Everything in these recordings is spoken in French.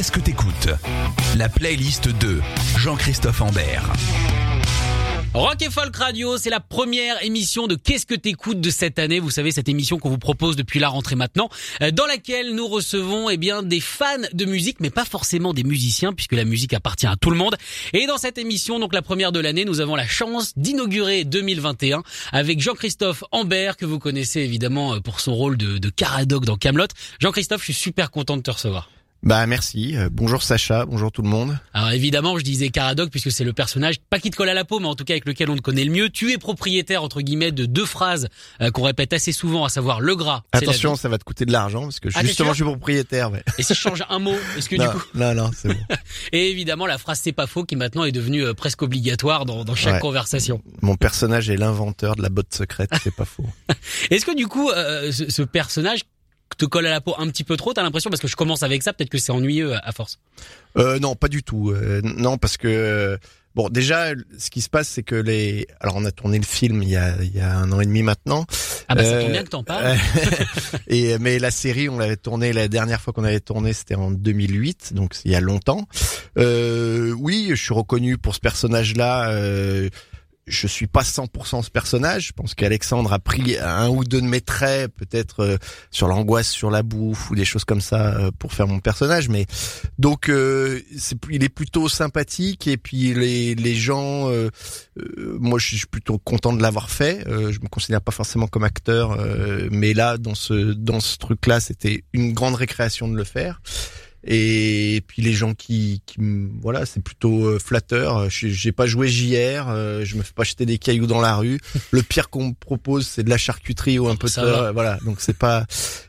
Qu'est-ce que t'écoutes La playlist de Jean-Christophe Ambert. Rock et Folk Radio, c'est la première émission de Qu'est-ce que t'écoutes de cette année. Vous savez, cette émission qu'on vous propose depuis la rentrée maintenant, euh, dans laquelle nous recevons eh bien des fans de musique, mais pas forcément des musiciens, puisque la musique appartient à tout le monde. Et dans cette émission, donc la première de l'année, nous avons la chance d'inaugurer 2021 avec Jean-Christophe Ambert, que vous connaissez évidemment euh, pour son rôle de, de Caradoc dans Camelot. Jean-Christophe, je suis super content de te recevoir. Bah merci. Euh, bonjour Sacha, bonjour tout le monde. Alors évidemment, je disais Caradoc puisque c'est le personnage pas qui te colle à la peau, mais en tout cas avec lequel on te connaît le mieux. Tu es propriétaire entre guillemets de deux phrases euh, qu'on répète assez souvent, à savoir le gras. Attention, ça va te coûter de l'argent parce que Ah, justement je suis propriétaire. Ouais. Et si je change un mot, est-ce que non, du coup non, non, c'est bon. Et évidemment la phrase c'est pas faux qui maintenant est devenue euh, presque obligatoire dans, dans chaque Ouais. conversation. Mon personnage est l'inventeur de la botte secrète, c'est pas faux. Est-ce que du coup euh, ce, ce personnage te colle à la peau un petit peu trop T'as l'impression parce que je commence avec ça, peut-être que c'est ennuyeux à force. Euh, non, pas du tout. Euh, non, parce que euh, bon, déjà, ce qui se passe, c'est que les. Alors, on a tourné le film il y a, il y a un an et demi maintenant. Ah bah ça Euh, tombe bien que t'en parles. et mais la série, on l'avait tournée la dernière fois qu'on avait tourné, c'était en 2008, donc il y a longtemps. Euh, oui, je suis reconnu pour ce personnage-là. Euh, je suis pas 100% ce personnage. Je pense qu'Alexandre a pris un ou deux de mes traits, peut-être euh, sur l'angoisse, sur la bouffe ou des choses comme ça euh, pour faire mon personnage. Mais donc, euh, il est plutôt sympathique et puis les, les gens, euh, euh, moi, je suis plutôt content de l'avoir fait. Euh, je me considère pas forcément comme acteur, mais là, dans ce dans ce truc-là, c'était une grande récréation de le faire. Et puis les gens qui, qui voilà, c'est plutôt euh, flatteur. Je- J'ai pas joué JR, euh, je me fais pas jeter des cailloux dans la rue. Le pire qu'on me propose, c'est de la charcuterie ou un peu de voilà. Donc c'est pas,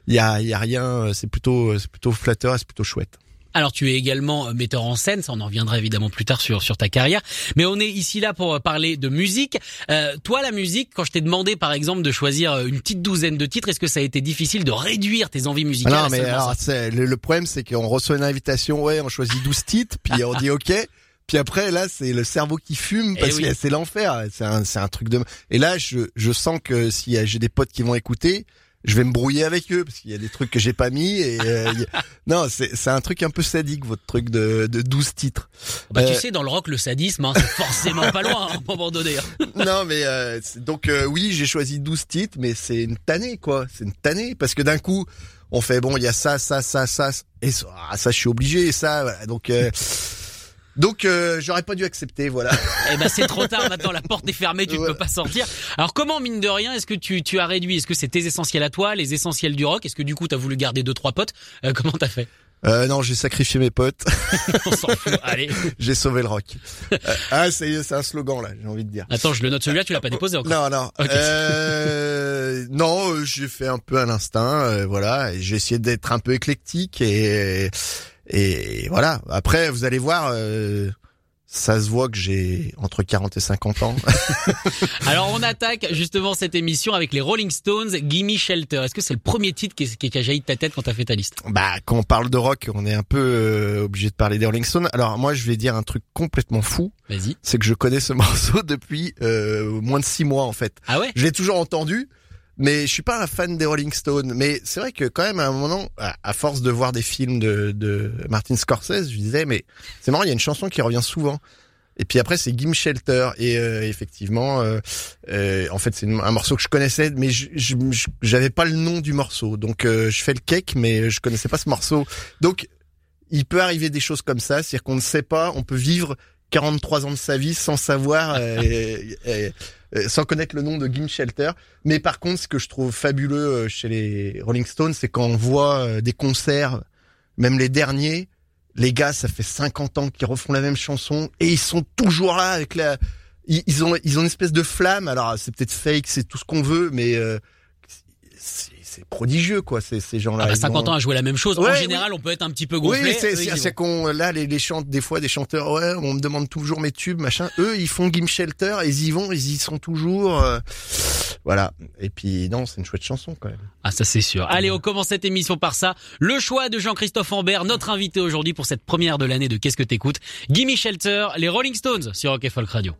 il y a, y a rien. euh, C'est plutôt, c'est plutôt flatteur, et c'est plutôt chouette. Alors tu es également euh, metteur en scène, ça on en reviendra évidemment plus tard sur sur ta carrière. Mais on est ici là pour euh, parler de musique. Euh, toi la musique, quand je t'ai demandé par exemple de choisir euh, une petite douzaine de titres, est-ce que ça a été difficile de réduire tes envies musicales non, mais alors, le, le problème, c'est qu'on reçoit une invitation, ouais, on choisit 12 titres, puis on dit OK. Puis après, là, c'est le cerveau qui fume parce Eh oui. que c'est l'enfer. C'est un, c'est un truc de. Et là, je, je sens que si j'ai des potes qui vont écouter, je vais me brouiller avec eux parce qu'il y a des trucs que j'ai pas mis. Et euh, a- non, c'est, c'est un truc un peu sadique votre truc de, de 12 titres. Bah tu Euh, sais dans le rock le sadisme, hein, c'est forcément pas loin hein, à un moment donné. hein. non, mais euh, donc euh, oui, j'ai choisi 12 titres, mais c'est une tannée quoi. C'est une tannée parce que d'un coup, on fait bon, il y a ça, ça, ça, ça, et ça, ah, ça je suis obligé, et ça, voilà. donc. Donc euh, j'aurais pas dû accepter, voilà. Eh ben c'est trop tard maintenant, la porte est fermée, tu ne Ouais. peux pas sortir. Alors comment mine de rien, est-ce que tu tu as réduit Est-ce que c'est tes essentiels à toi, les essentiels du rock? Est-ce que du coup t'as voulu garder deux trois potes? Euh, Comment t'as fait? Euh, non, j'ai sacrifié mes potes, On s'en fout. Allez. j'ai sauvé le rock. Euh, ah, c'est c'est un slogan là, j'ai envie de dire. Attends, je le note celui-là, tu l'as pas déposé encore. Non, non. Euh, non, euh, j'ai fait un peu à l'instinct, euh, voilà. J'ai essayé d'être un peu éclectique et et voilà. Après, vous allez voir, euh, ça se voit que j'ai entre 40 et 50 ans. Alors on attaque justement cette émission avec les Rolling Stones, Gimme Shelter. Est-ce que c'est le premier titre qui, qui a jailli de ta tête quand t'as fait ta liste? Bah, quand on parle de rock, on est un peu euh, obligé de parler des Rolling Stones. Alors moi, je vais dire un truc complètement fou, Vas-y. c'est que je connais ce morceau depuis euh, moins de six mois en fait. Ah ouais? Je l'ai toujours entendu, mais je suis pas un fan des Rolling Stones. Mais c'est vrai que quand même à un moment, à, force de voir des films de, de Martin Scorsese, je disais mais c'est marrant, il y a une chanson qui revient souvent. Et puis après c'est Gim Shelter et euh, effectivement, euh, euh, en fait c'est un morceau que je connaissais, mais j'avais pas le nom du morceau, donc euh, je fais le cake, mais je connaissais pas ce morceau. Donc il peut arriver des choses comme ça, c'est-à-dire qu'on ne sait pas, on peut vivre 43 ans de sa vie sans savoir, euh, et- et- euh, sans connaître le nom de Gim Shelter. Mais par contre, ce que je trouve fabuleux euh, chez les Rolling Stones, c'est quand on voit euh, des concerts, même les derniers, les gars, ça fait 50 ans qu'ils refont la même chanson et ils sont toujours là avec la, ils, ils ont ils ont une espèce de flamme. Alors c'est peut-être fake, c'est tout ce qu'on veut, mais euh, c'est c'est prodigieux quoi. Ces ces gens-là. ah bah, Ils 50 ont- ans à jouer la même chose. en général, on peut être un petit peu oui, gonflé. c'est Eux, c'est c'est vont. qu'on là les les chante des fois des chanteurs ouais on me demande toujours mes tubes machin eux ils font Gim Shelter ils y vont ils y sont toujours euh, voilà et puis non c'est une chouette chanson quand même Ah ça c'est sûr. Allez, on commence cette émission par ça. Le choix de Jean-Christophe Ambert, notre invité aujourd'hui pour cette première de l'année de Qu'est-ce que t'écoutes? Gimme Shelter, les Rolling Stones sur Rock et Folk Radio.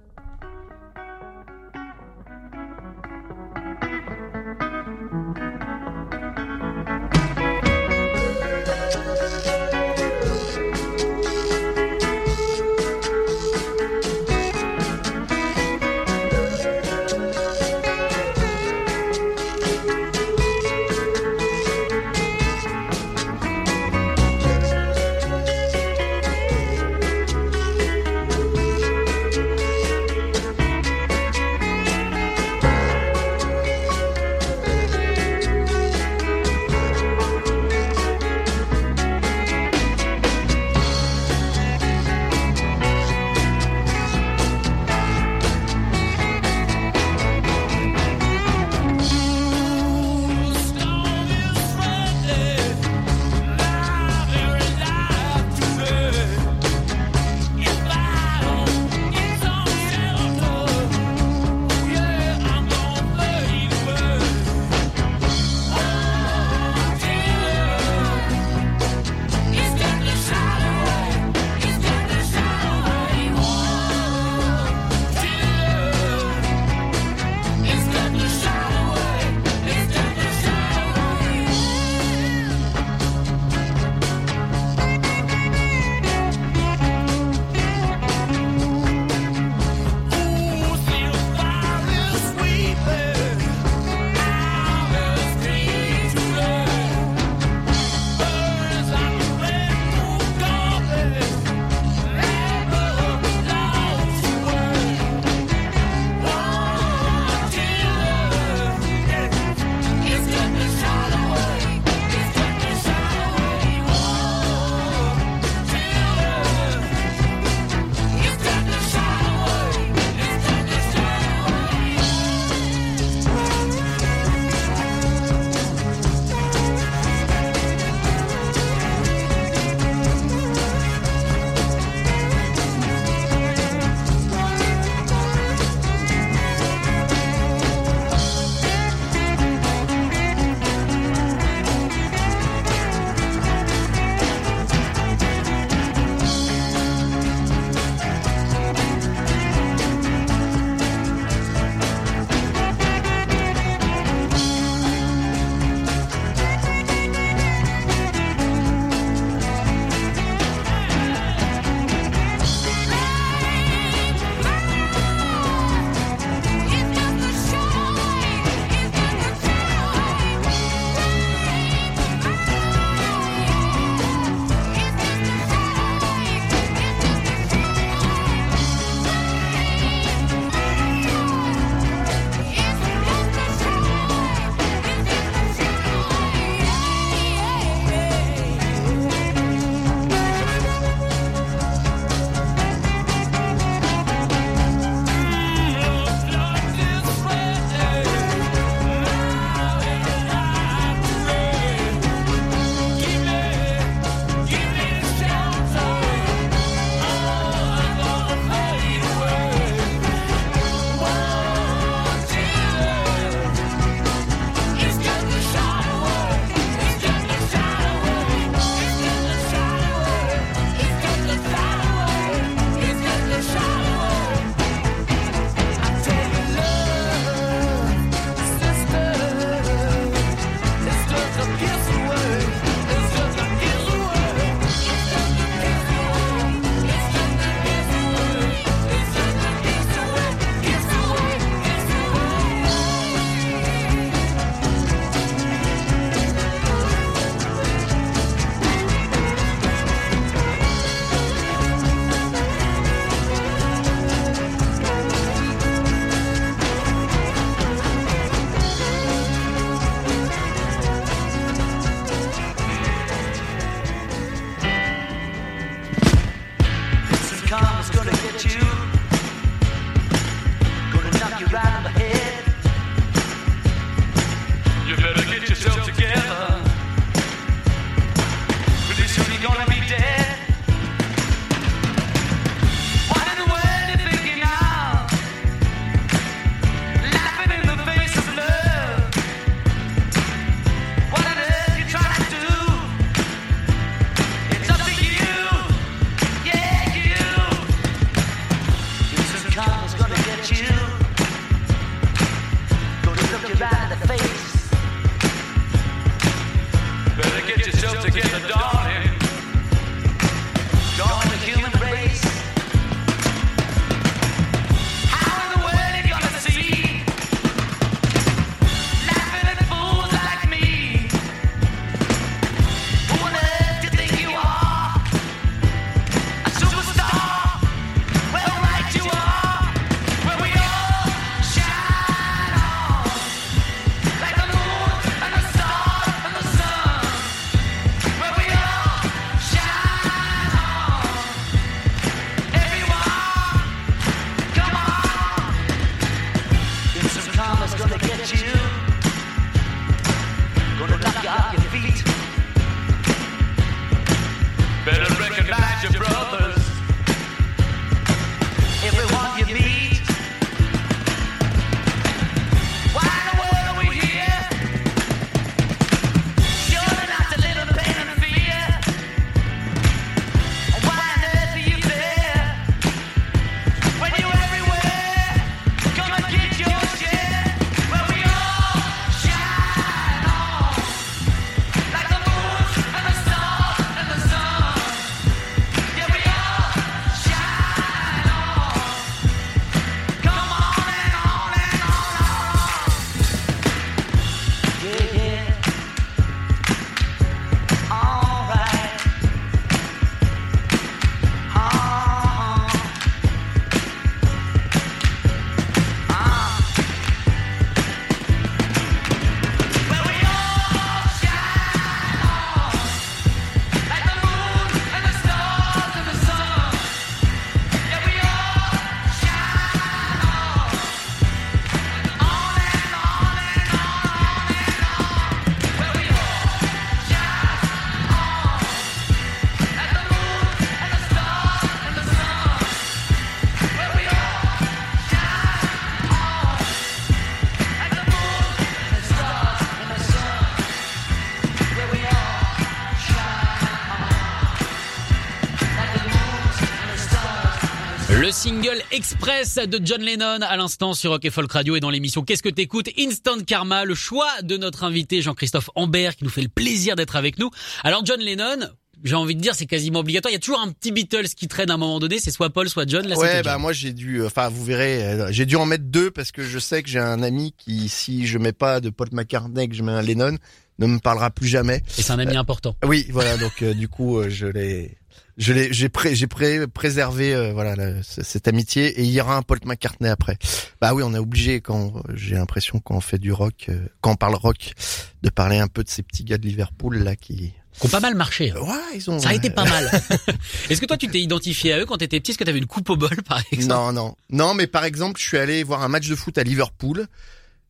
Express de John Lennon à l'instant sur Rock et Folk Radio et dans l'émission Qu'est-ce que t'écoutes? Instant Karma, le choix de notre invité Jean-Christophe Ambert qui nous fait le plaisir d'être avec nous. Alors John Lennon, j'ai envie de dire c'est quasiment obligatoire. Il y a toujours un petit Beatles qui traîne à un moment donné, c'est soit Paul, soit John. Là, ouais, bah John. moi j'ai dû, enfin vous verrez, euh, j'ai dû en mettre deux parce que je sais que j'ai un ami qui, si je mets pas de Paul McCartney, que je mets un Lennon, ne me parlera plus jamais. Et c'est un ami important. Oui, voilà, donc euh, du coup euh, je l'ai, je l'ai, j'ai pré, j'ai pré- préservé euh, voilà la- cette amitié et il y aura un Paul McCartney après. Bah oui, on est obligé quand j'ai l'impression quand on fait du rock, euh, quand on parle rock, de parler un peu de ces petits gars de Liverpool là qui, Qui ont pas mal marché. hein. ouais, ils ont. Ça a été pas mal. Est-ce que toi tu t'es identifié à eux quand t'étais petit? Est-ce que t'avais une coupe au bol par exemple? Non, non, non, mais par exemple, je suis allé voir un match de foot à Liverpool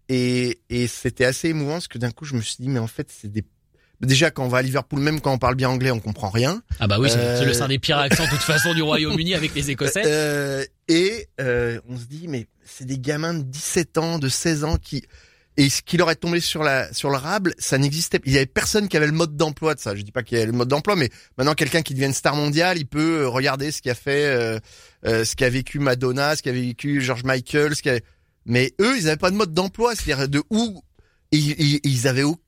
et, et c'était assez émouvant parce que d'un coup, je me suis dit, mais en fait, c'est des Déjà, quand on va à Liverpool, même quand on parle bien anglais, on comprend rien. Ah bah oui, c'est Euh, c'est le sein des pires accents de toute façon du Royaume-Uni avec les Écossais. Euh, et euh, on se dit, mais c'est des gamins de 17 ans, de 16 ans qui et ce qui leur est tombé sur la sur le rable, ça n'existait. pas. Il y avait personne qui avait le mode d'emploi de ça. Je dis pas qu'il y avait le mode d'emploi, mais maintenant quelqu'un qui devient une star mondiale, il peut euh, regarder ce qu'a fait, euh, euh, ce qu'a vécu Madonna, ce qu'a vécu George Michael, ce qu'a. Mais eux, ils avaient pas de mode d'emploi, c'est-à-dire de où ils, ils, ils avaient aucun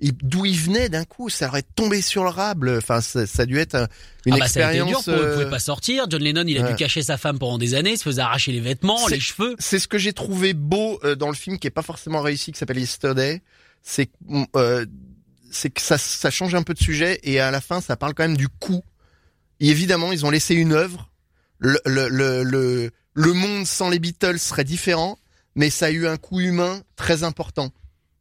ils- d'où ils venaient d'un coup, ça est tombé sur le rable. Enfin, ça, ça a dû être un- une ah bah ça a été expérience. dur euh, pouvaient pas sortir. John Lennon, il a dû cacher sa femme pendant des années, se faisait arracher les vêtements, les cheveux. c'est ce que j'ai trouvé beau euh, dans le film qui est pas forcément réussi qui s'appelle Yesterday c'est que, euh, c'est que ça, ça change un peu de sujet et à la fin ça parle quand même du coup et évidemment ils ont laissé une œuvre le, le, le, le, le monde sans les Beatles serait différent mais ça a eu un coût humain très important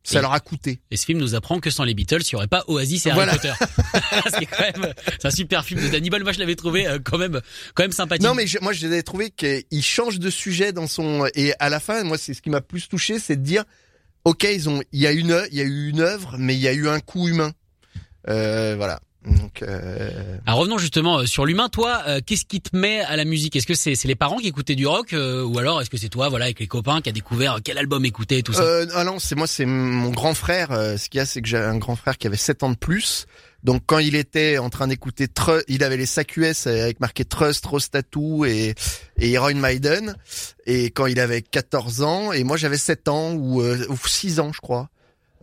ça Et- leur a coûté Et ce film nous apprend que sans les Beatles, il y aurait pas Oasis et Harry Voilà. Potter. c'est quand même, c'est un super film de Danny Boyle. Moi, je l'avais trouvé euh, quand même, quand même sympathique. Non, mais je- moi, j'ai trouvé qu'il change de sujet dans son et à la fin, moi, c'est ce qui m'a plus touché, c'est de dire, ok, ils ont, il y a une, il y a eu une œuvre, mais il y a eu un coût humain. Euh, voilà. Donc, euh, Alors revenons justement euh, sur l'humain. Toi, euh, qu'est-ce qui te met à la musique? Est-ce que c'est c'est les parents qui écoutaient du rock euh, ou alors est-ce que c'est toi, voilà, avec les copains, qui a découvert euh, quel album écouter et tout ça? Euh, ah non, c'est moi, c'est mon grand frère. euh, ce qu'il y a, c'est que j'ai un grand frère qui avait 7 ans de plus. Donc, quand il était en train d'écouter, Tru- il avait les sacs US avec marqué Trust, Rostatu et, et Iron Maiden. Et quand il avait 14 ans, et moi j'avais 7 ans ou, euh, ou 6 ans, je crois.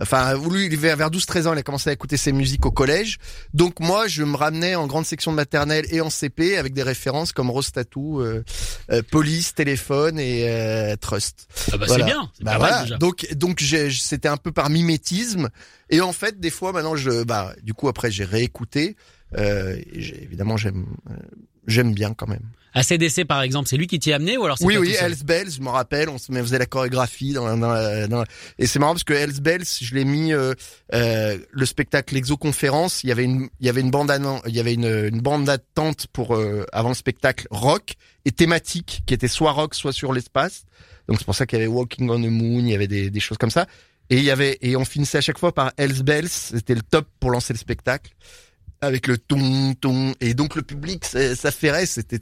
Enfin, lui, il vers 12-13 ans, il a commencé à écouter ses musiques au collège. Donc moi, je me ramenais en grande section de maternelle et en CP avec des références comme Rostatu, euh, euh, Police, Téléphone et euh, Trust. Ah bah voilà. c'est bien, Bah voilà. déjà. Donc donc c'était un peu par mimétisme et en fait des fois maintenant je bah du coup après j'ai réécouté euh, et évidemment j'aime euh, j'aime bien quand même. ACDC par exemple, c'est lui qui t'y a amené ou alors Oui oui, Hells Bells, je me rappelle, on se faisait la chorégraphie dans, dans, la- dans la- et c'est marrant parce que Hells Bells, je l'ai mis euh, euh, le spectacle Exoconférence, il y avait une il y avait une bande il y avait une, une bande d'attente pour euh, avant le spectacle rock et thématique qui était soit rock soit sur l'espace. Donc c'est pour ça qu'il y avait Walking on the Moon, il y avait des, des choses comme ça. Et il y avait et on finissait à chaque fois par Hells Bells, c'était le top pour lancer le spectacle avec le ton ton et donc le public ça ça ferait c'était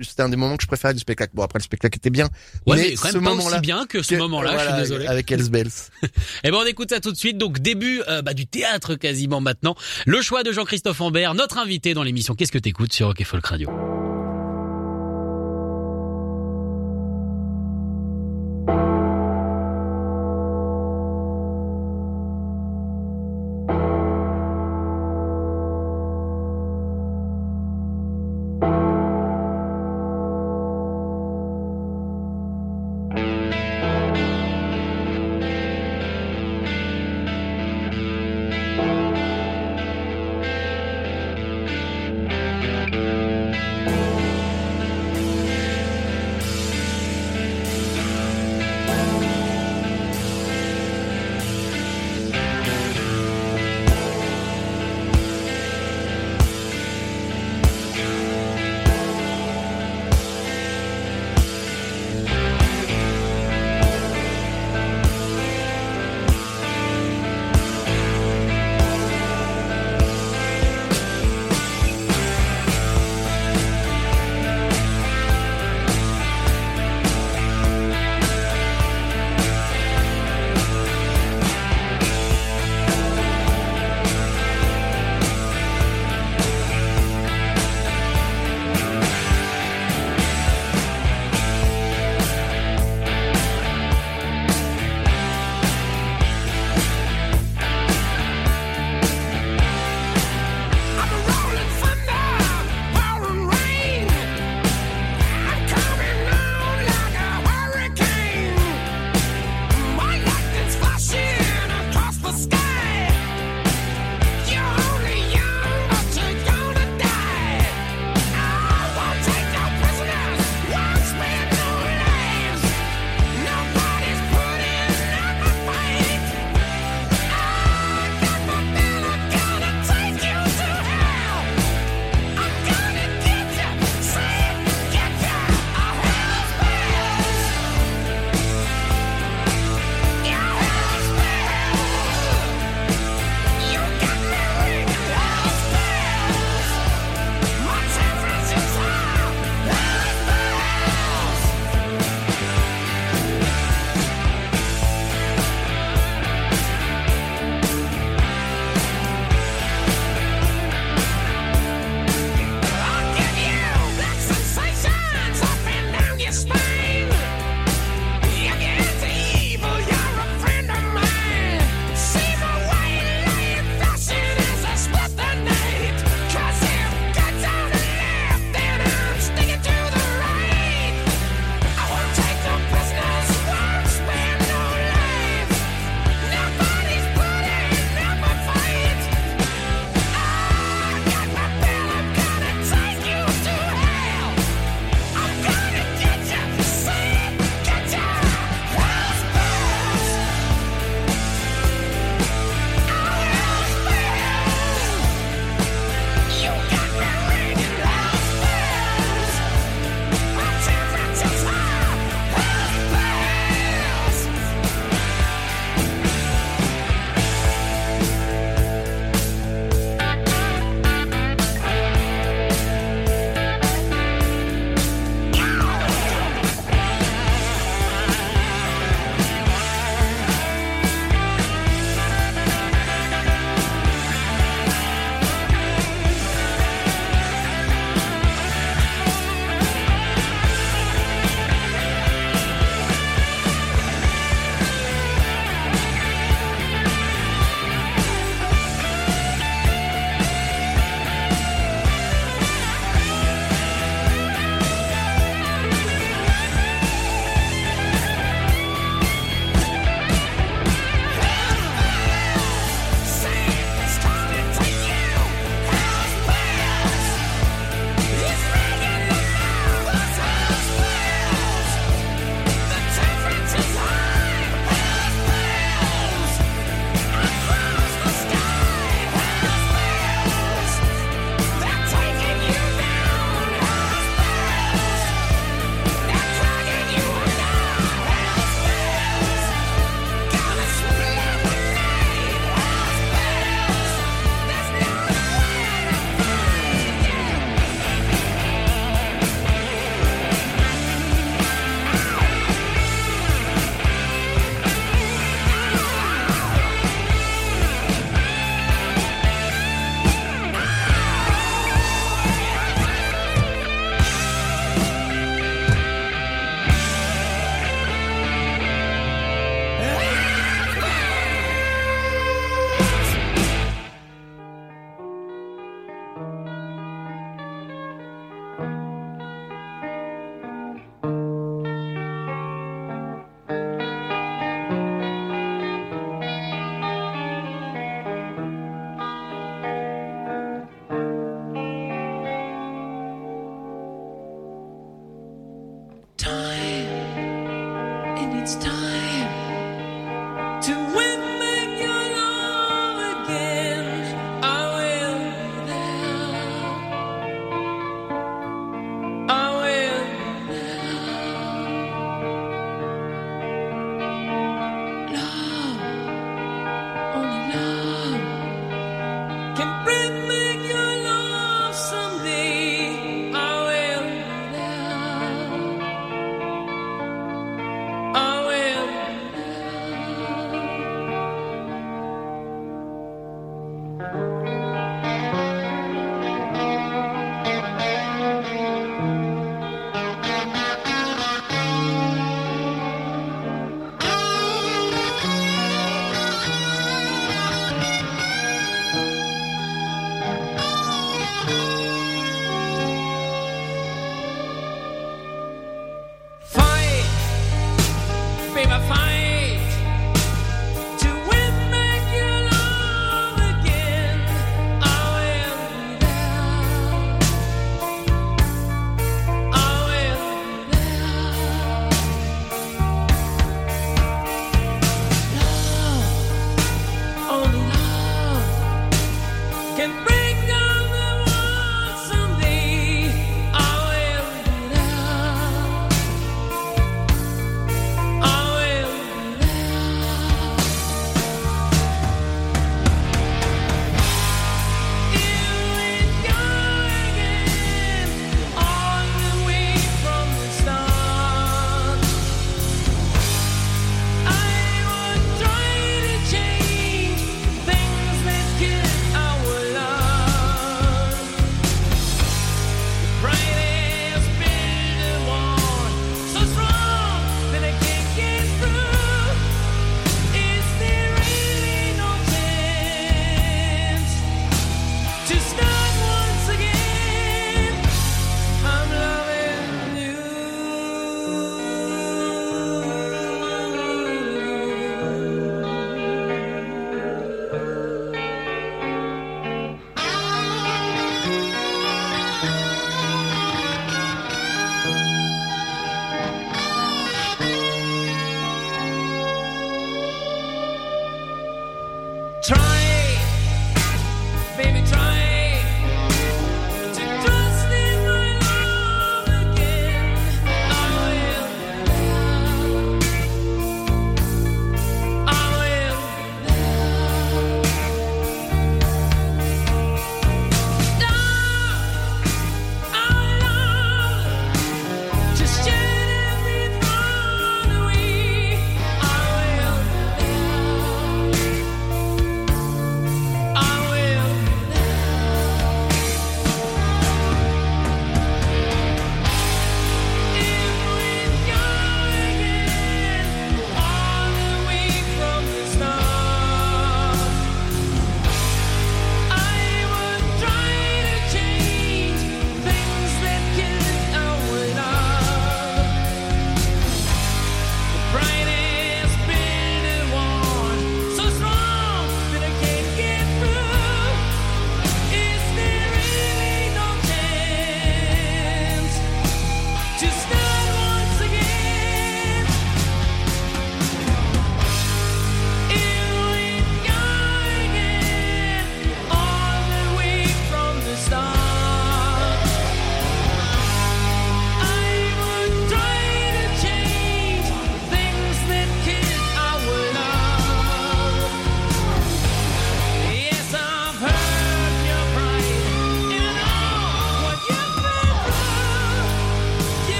c'était un des moments que je préférais du spectacle. Bon après le spectacle était bien, Ouais, mais, mais quand ce même pas moment-là aussi bien que ce moment-là, je suis désolé. avec Hells Bells. Eh ben on écoute ça tout de suite. Donc début euh, bah, du théâtre quasiment maintenant. Le choix de Jean-Christophe Ambert, notre invité dans l'émission Qu'est-ce que t'écoutes sur Rock et Folk Radio?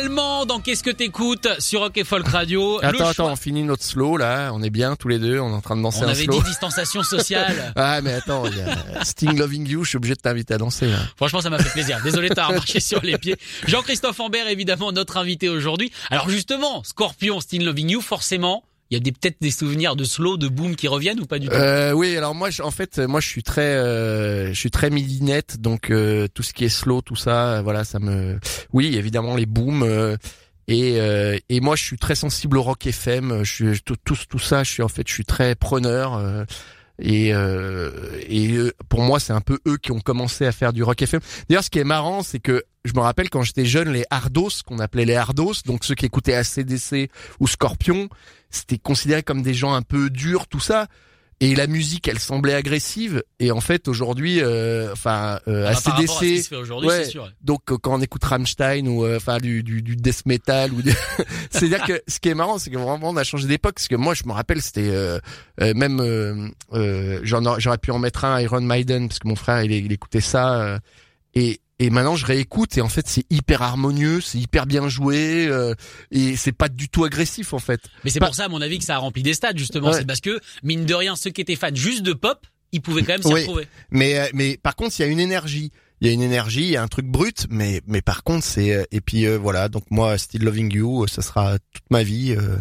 Allemand dans Qu'est-ce que t'écoutes sur Rock et Folk Radio. Le Attends, choix- attends, on finit notre slow là, on est bien tous les deux, on est en train de danser On un avait slow. dit distanciation sociale. Ah mais attends, il y a Sting Loving You, je suis obligé de t'inviter à danser là. Franchement, ça m'a fait plaisir. Désolé, t'as marché sur les pieds. Jean-Christophe Ambert, évidemment, notre invité aujourd'hui. Alors justement, Scorpion, Still Loving You, forcément, il y a peut-être des souvenirs de slow, de boom qui reviennent ou pas du tout? Euh, oui, alors moi, je- en fait, moi, je suis très, euh, je suis très midinette, donc euh, tout ce qui est slow, tout ça, euh, voilà, ça me, oui, évidemment les booms. euh, et, euh, et moi, je suis très sensible au rock FM. Je suis tout, tout, ça. Je suis en fait, je suis très preneur. euh, et euh, et euh, pour moi, c'est un peu eux qui ont commencé à faire du rock FM. D'ailleurs, ce qui est marrant, c'est que je me rappelle quand j'étais jeune, les hardos, qu'on appelait les hardos, donc ceux qui écoutaient ACDC ou Scorpion, c'était considéré comme des gens un peu durs, tout ça. Et la musique, elle semblait agressive. Et en fait, aujourd'hui, euh, enfin, euh, Ah, par rapport à ce ACDC, fait aujourd'hui, ouais. c'est sûr. donc euh, quand on écoute Rammstein ou euh, enfin du, du, du death metal ou des- c'est-à-dire que ce qui est marrant c'est que vraiment on a changé d'époque parce que moi je me rappelle c'était euh, euh, même euh, euh, j'en aurais- j'aurais pu en mettre un Iron Maiden parce que mon frère il, il écoutait ça et et maintenant je réécoute et en fait c'est hyper harmonieux, c'est hyper bien joué euh, et c'est pas du tout agressif en fait. Mais c'est pour ça, à mon avis, que ça a rempli des stades, justement. Ouais. C'est parce que, mine de rien, ceux qui étaient fans juste de pop, ils pouvaient quand même s'y Oui. retrouver. Mais euh, mais par contre, il y a une énergie. Il y a une énergie, il y a un truc brut, mais mais par contre, c'est euh, et puis euh, voilà. Donc moi, Still Loving You, euh, ça sera toute ma vie. euh,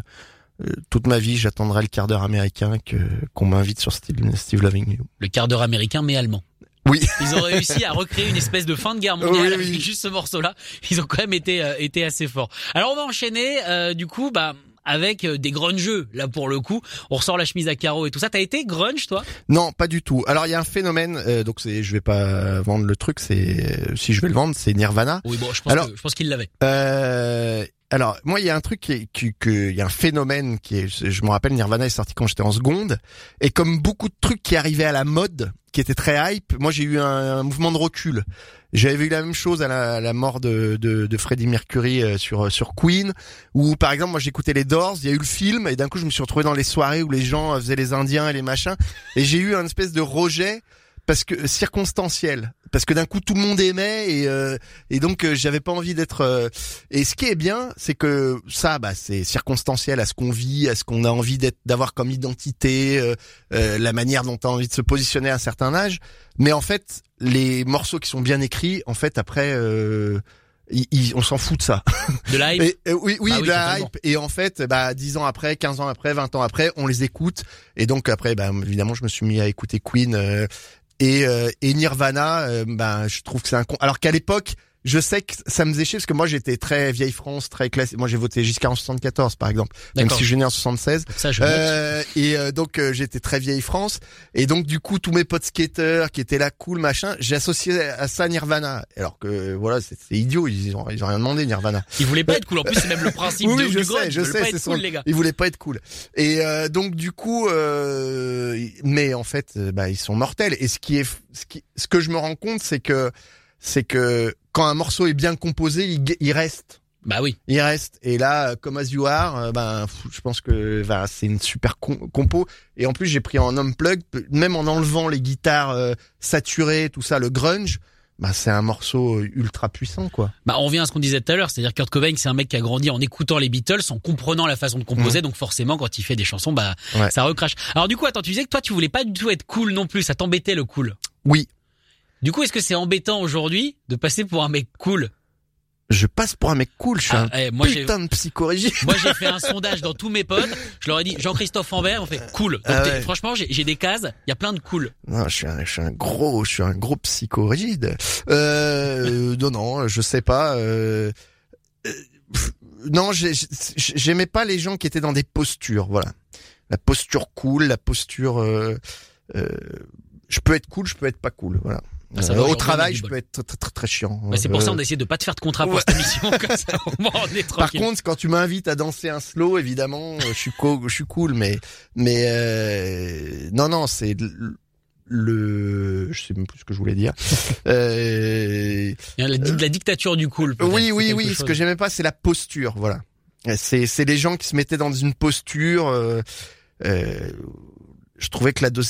euh, toute ma vie, j'attendrai le quart d'heure américain que qu'on m'invite sur Still, Still Loving You. Le quart d'heure américain, mais allemand. Oui. Ils ont réussi à recréer une espèce de fin de guerre mondiale Oui, oui. avec juste ce morceau-là. Ils ont quand même été euh, été assez forts. Alors on va enchaîner euh, du coup bah avec euh, des grunge là pour le coup. On ressort la chemise à carreaux et tout ça. T'as été grunge toi? Non, pas du tout. Alors il y a un phénomène. euh, donc c'est, je vais pas vendre le truc. C'est si je vais le vendre, c'est Nirvana. Oui bon, je pense Alors- que je pense qu'il l'avait. Euh, alors moi il y a un truc qui, est- qui que il y a un phénomène qui est je me rappelle Nirvana est sorti quand j'étais en seconde. Et comme beaucoup de trucs qui arrivaient à la mode qui étaient très hype moi j'ai eu un, un mouvement de recul. J'avais eu la même chose à la, à la mort de, de, de Freddie Mercury euh, sur sur Queen où par exemple moi j'écoutais les Doors il y a eu le film et d'un coup je me suis retrouvé dans les soirées où les gens euh, faisaient les Indiens et les machins. Et j'ai eu un espèce de rejet parce que circonstanciel parce que d'un coup tout le monde aimait et euh, et donc euh, j'avais pas envie d'être euh, et ce qui est bien c'est que ça bah c'est circonstanciel à ce qu'on vit à ce qu'on a envie d'être d'avoir comme identité euh, euh, la manière dont on a envie de se positionner à un certain âge mais en fait les morceaux qui sont bien écrits en fait après euh, ils- ils- on s'en fout de ça. De la hype. Et, euh, oui, oui, Bah oui, de la totalement. hype. Et en fait, bah, 10 ans après, 15 ans après, 20 ans après, on les écoute. Et donc après, bah, évidemment, je me suis mis à écouter Queen euh, et, euh, et Nirvana. euh, bah, je trouve que c'est un con. Alors qu'à l'époque, je sais que ça me faisait chier parce que moi j'étais très vieille France, très classique. Moi j'ai voté Giscard en 74 par exemple, même si je suis né en 76. Ça je. Euh, et euh, donc euh, j'étais très vieille France et donc du coup tous mes potes skateurs qui étaient là cool machin, j'ai associé à ça Nirvana. Alors que voilà c'est idiot, ils ont ils ont rien demandé Nirvana. Ils voulaient pas être cool. En plus c'est même le principe Oui, de, je du sais, grunge. je Ils sais, pas être son- cool les gars. Ils voulaient pas être cool. Et euh, donc du coup, euh, mais en fait, euh, bah ils sont mortels. Et ce qui est, ce qui, ce que je me rends compte, c'est que, c'est que quand un morceau est bien composé, il, il reste. Bah oui. Il reste. Et là, euh, comme As You Are, euh, ben, je pense que ben, c'est une super com- compo. Et en plus, j'ai pris en unplug, même en enlevant les guitares euh, saturées, tout ça, le grunge. Bah, c'est un morceau ultra puissant, quoi. Bah, on revient à ce qu'on disait tout à l'heure, c'est-à-dire Kurt Cobain, c'est un mec qui a grandi en écoutant les Beatles, en comprenant la façon de composer, donc forcément, quand il fait des chansons, bah, Mmh. Ouais. ça recrache. Alors du coup, attends, tu disais que toi, tu voulais pas du tout être cool non plus, ça t'embêtait le cool? Oui, Du coup, est-ce que c'est embêtant aujourd'hui de passer pour un mec cool je passe pour un mec cool. Je suis Ah, un eh, moi, putain de psychorigide. moi, j'ai fait un sondage dans tous mes potes. Je leur ai dit Jean-Christophe Ambert, on fait cool. Donc, Ah ouais. franchement, j'ai, des cases. Il y a plein de cool. Non, je suis un, je suis un gros, je suis un gros psychorigide. Euh, non, non, je sais pas. Euh, euh, pff, non, j'ai- j'ai- j'aimais pas les gens qui étaient dans des postures. Voilà, la posture cool, la posture. Euh, euh, je peux être cool, je peux être pas cool. Voilà. Ah, ça Euh, au travail, je peux être très, très, très, chiant. Bah, c'est pour ça Euh, on a essayé de pas te faire de contrat pour ouais. cette émission, comme ça, on est Par contre, quand tu m'invites à danser un slow, évidemment, euh, je suis co- je suis cool, mais mais euh, non non, c'est le, je sais même plus ce que je voulais dire. Euh, la, di- la dictature du cool. oui oui oui, ce que j'aimais pas, c'est la posture, voilà. C'est c'est les gens qui se mettaient dans une posture. euh, euh, je trouvais que l'ado-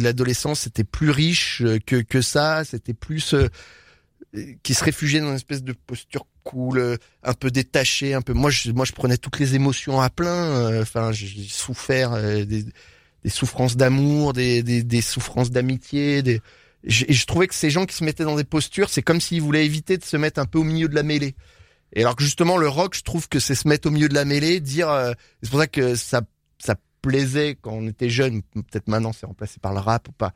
l'adolescence était plus riche euh, que que ça, c'était plus euh, qui se réfugiait dans une espèce de posture cool, euh, un peu détachée, un peu. Moi, je, moi, je prenais toutes les émotions à plein. euh, Enfin, j'ai souffert des, des souffrances d'amour, des, des, des souffrances d'amitié. Des... Et je trouvais que ces gens qui se mettaient dans des postures, c'est comme s'ils voulaient éviter de se mettre un peu au milieu de la mêlée. Et alors que justement, le rock, je trouve que c'est se mettre au milieu de la mêlée, dire. euh, c'est pour ça que ça, ça plaisait quand on était jeune. Peut-être maintenant, c'est remplacé par le rap ou pas.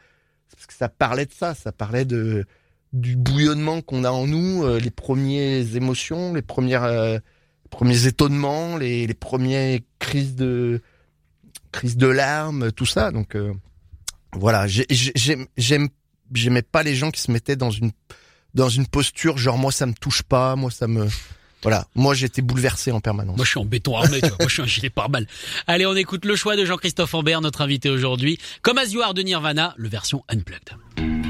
Parce que ça parlait de ça, ça parlait de du bouillonnement qu'on a en nous, euh, les premières émotions, les premières euh, premiers étonnements, les, les premières crises de crises de larmes, tout ça. Donc euh, voilà, j'ai- j'ai- j'aime j'aime j'aimais pas les gens qui se mettaient dans une dans une posture genre moi ça me touche pas, moi ça me voilà, moi j'étais bouleversé en permanence. Moi, je suis en béton armé, tu vois. Moi, je suis un gilet pare-balles. Allez, on écoute le choix de Jean-Christophe Ambert, notre invité aujourd'hui. Comme As You Are de Nirvana, le version unplugged.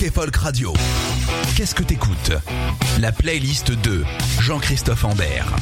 Rock Folk Radio. Qu'est-ce que t'écoutes? La playlist de Jean-Christophe Ambert.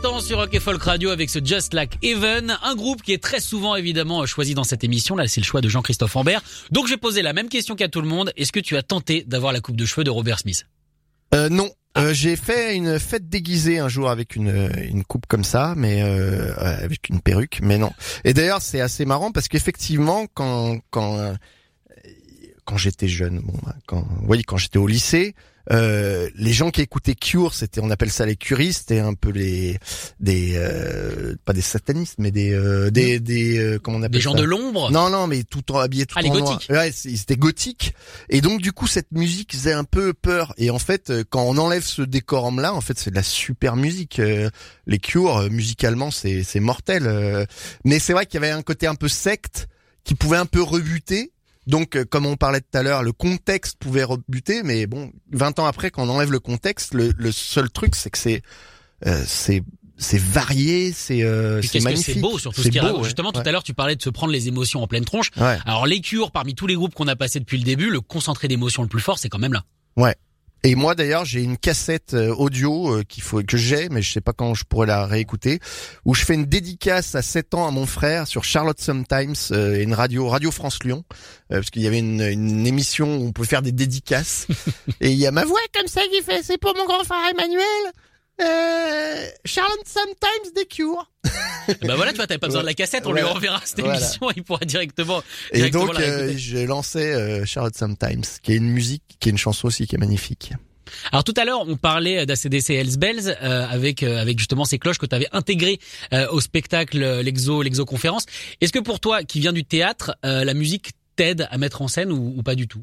L'instant sur Rock et Folk Radio avec ce Just Like Even, un groupe qui est très souvent évidemment choisi dans cette émission. Là, c'est le choix de Jean-Christophe Ambert. Donc, j'ai posé la même question qu'à tout le monde. Est-ce que tu as tenté d'avoir la coupe de cheveux de Robert Smith? Euh, non. Euh, j'ai fait une fête déguisée un jour avec une euh, une coupe comme ça, mais euh, avec une perruque, mais non. Et d'ailleurs, c'est assez marrant parce qu'effectivement, quand quand euh, quand j'étais jeune, bon, bah, quand oui, quand j'étais au lycée, euh, les gens qui écoutaient Cure, c'était, on appelle ça les curistes, et un peu les des euh, pas des satanistes, mais des euh, des des euh, comment on appelle Des gens ça de l'ombre? Non, non, mais tout en habillé tout Ah, les noir. gothiques. Ouais, c'était gothique. Et donc du coup, cette musique faisait un peu peur. Et en fait, euh, quand on enlève ce décorum-là, en fait, c'est de la super musique. Les Cure, musicalement, c'est c'est mortel. Mais c'est vrai qu'il y avait un côté un peu secte qui pouvait un peu rebuter. Donc, euh, comme on parlait tout à l'heure, le contexte pouvait rebuter, mais bon, 20 ans après, quand on enlève le contexte, le, le seul truc, c'est que c'est euh, c'est c'est varié, c'est euh, c'est magnifique. c'est beau surtout ce qu'il beau, ouais, Justement, tout ouais. à l'heure, tu parlais de se prendre les émotions en pleine tronche. Ouais. Alors, les cures, parmi tous les groupes qu'on a passés depuis le début, le concentré d'émotions le plus fort, c'est quand même là. Et moi d'ailleurs j'ai une cassette euh, audio euh, qu'il faut que j'ai mais je sais pas quand je pourrais la réécouter où je fais une dédicace à 7 ans à mon frère sur Charlotte Sometimes euh, une radio Radio France Lyon euh, parce qu'il y avait une, une émission où on peut faire des dédicaces. Et il y a ma voix comme ça qui fait c'est pour mon grand frère Emmanuel euh, Charlotte Sometimes des Cure Bah voilà, tu vois, t'avais pas besoin de la cassette, on lui Voilà. reverra cette Voilà. émission, il pourra directement. et directement donc la euh, j'ai lancé euh, Charlotte Sometimes qui est une musique qui est une chanson aussi qui est magnifique Alors tout à l'heure, on parlait d'ACDC Hells Bells euh, avec euh, avec justement ces cloches que tu avais intégrées euh, au spectacle l'exo l'exo conférence. Est-ce que pour toi, qui vient du théâtre, la musique t'aide à mettre en scène ou, ou pas du tout?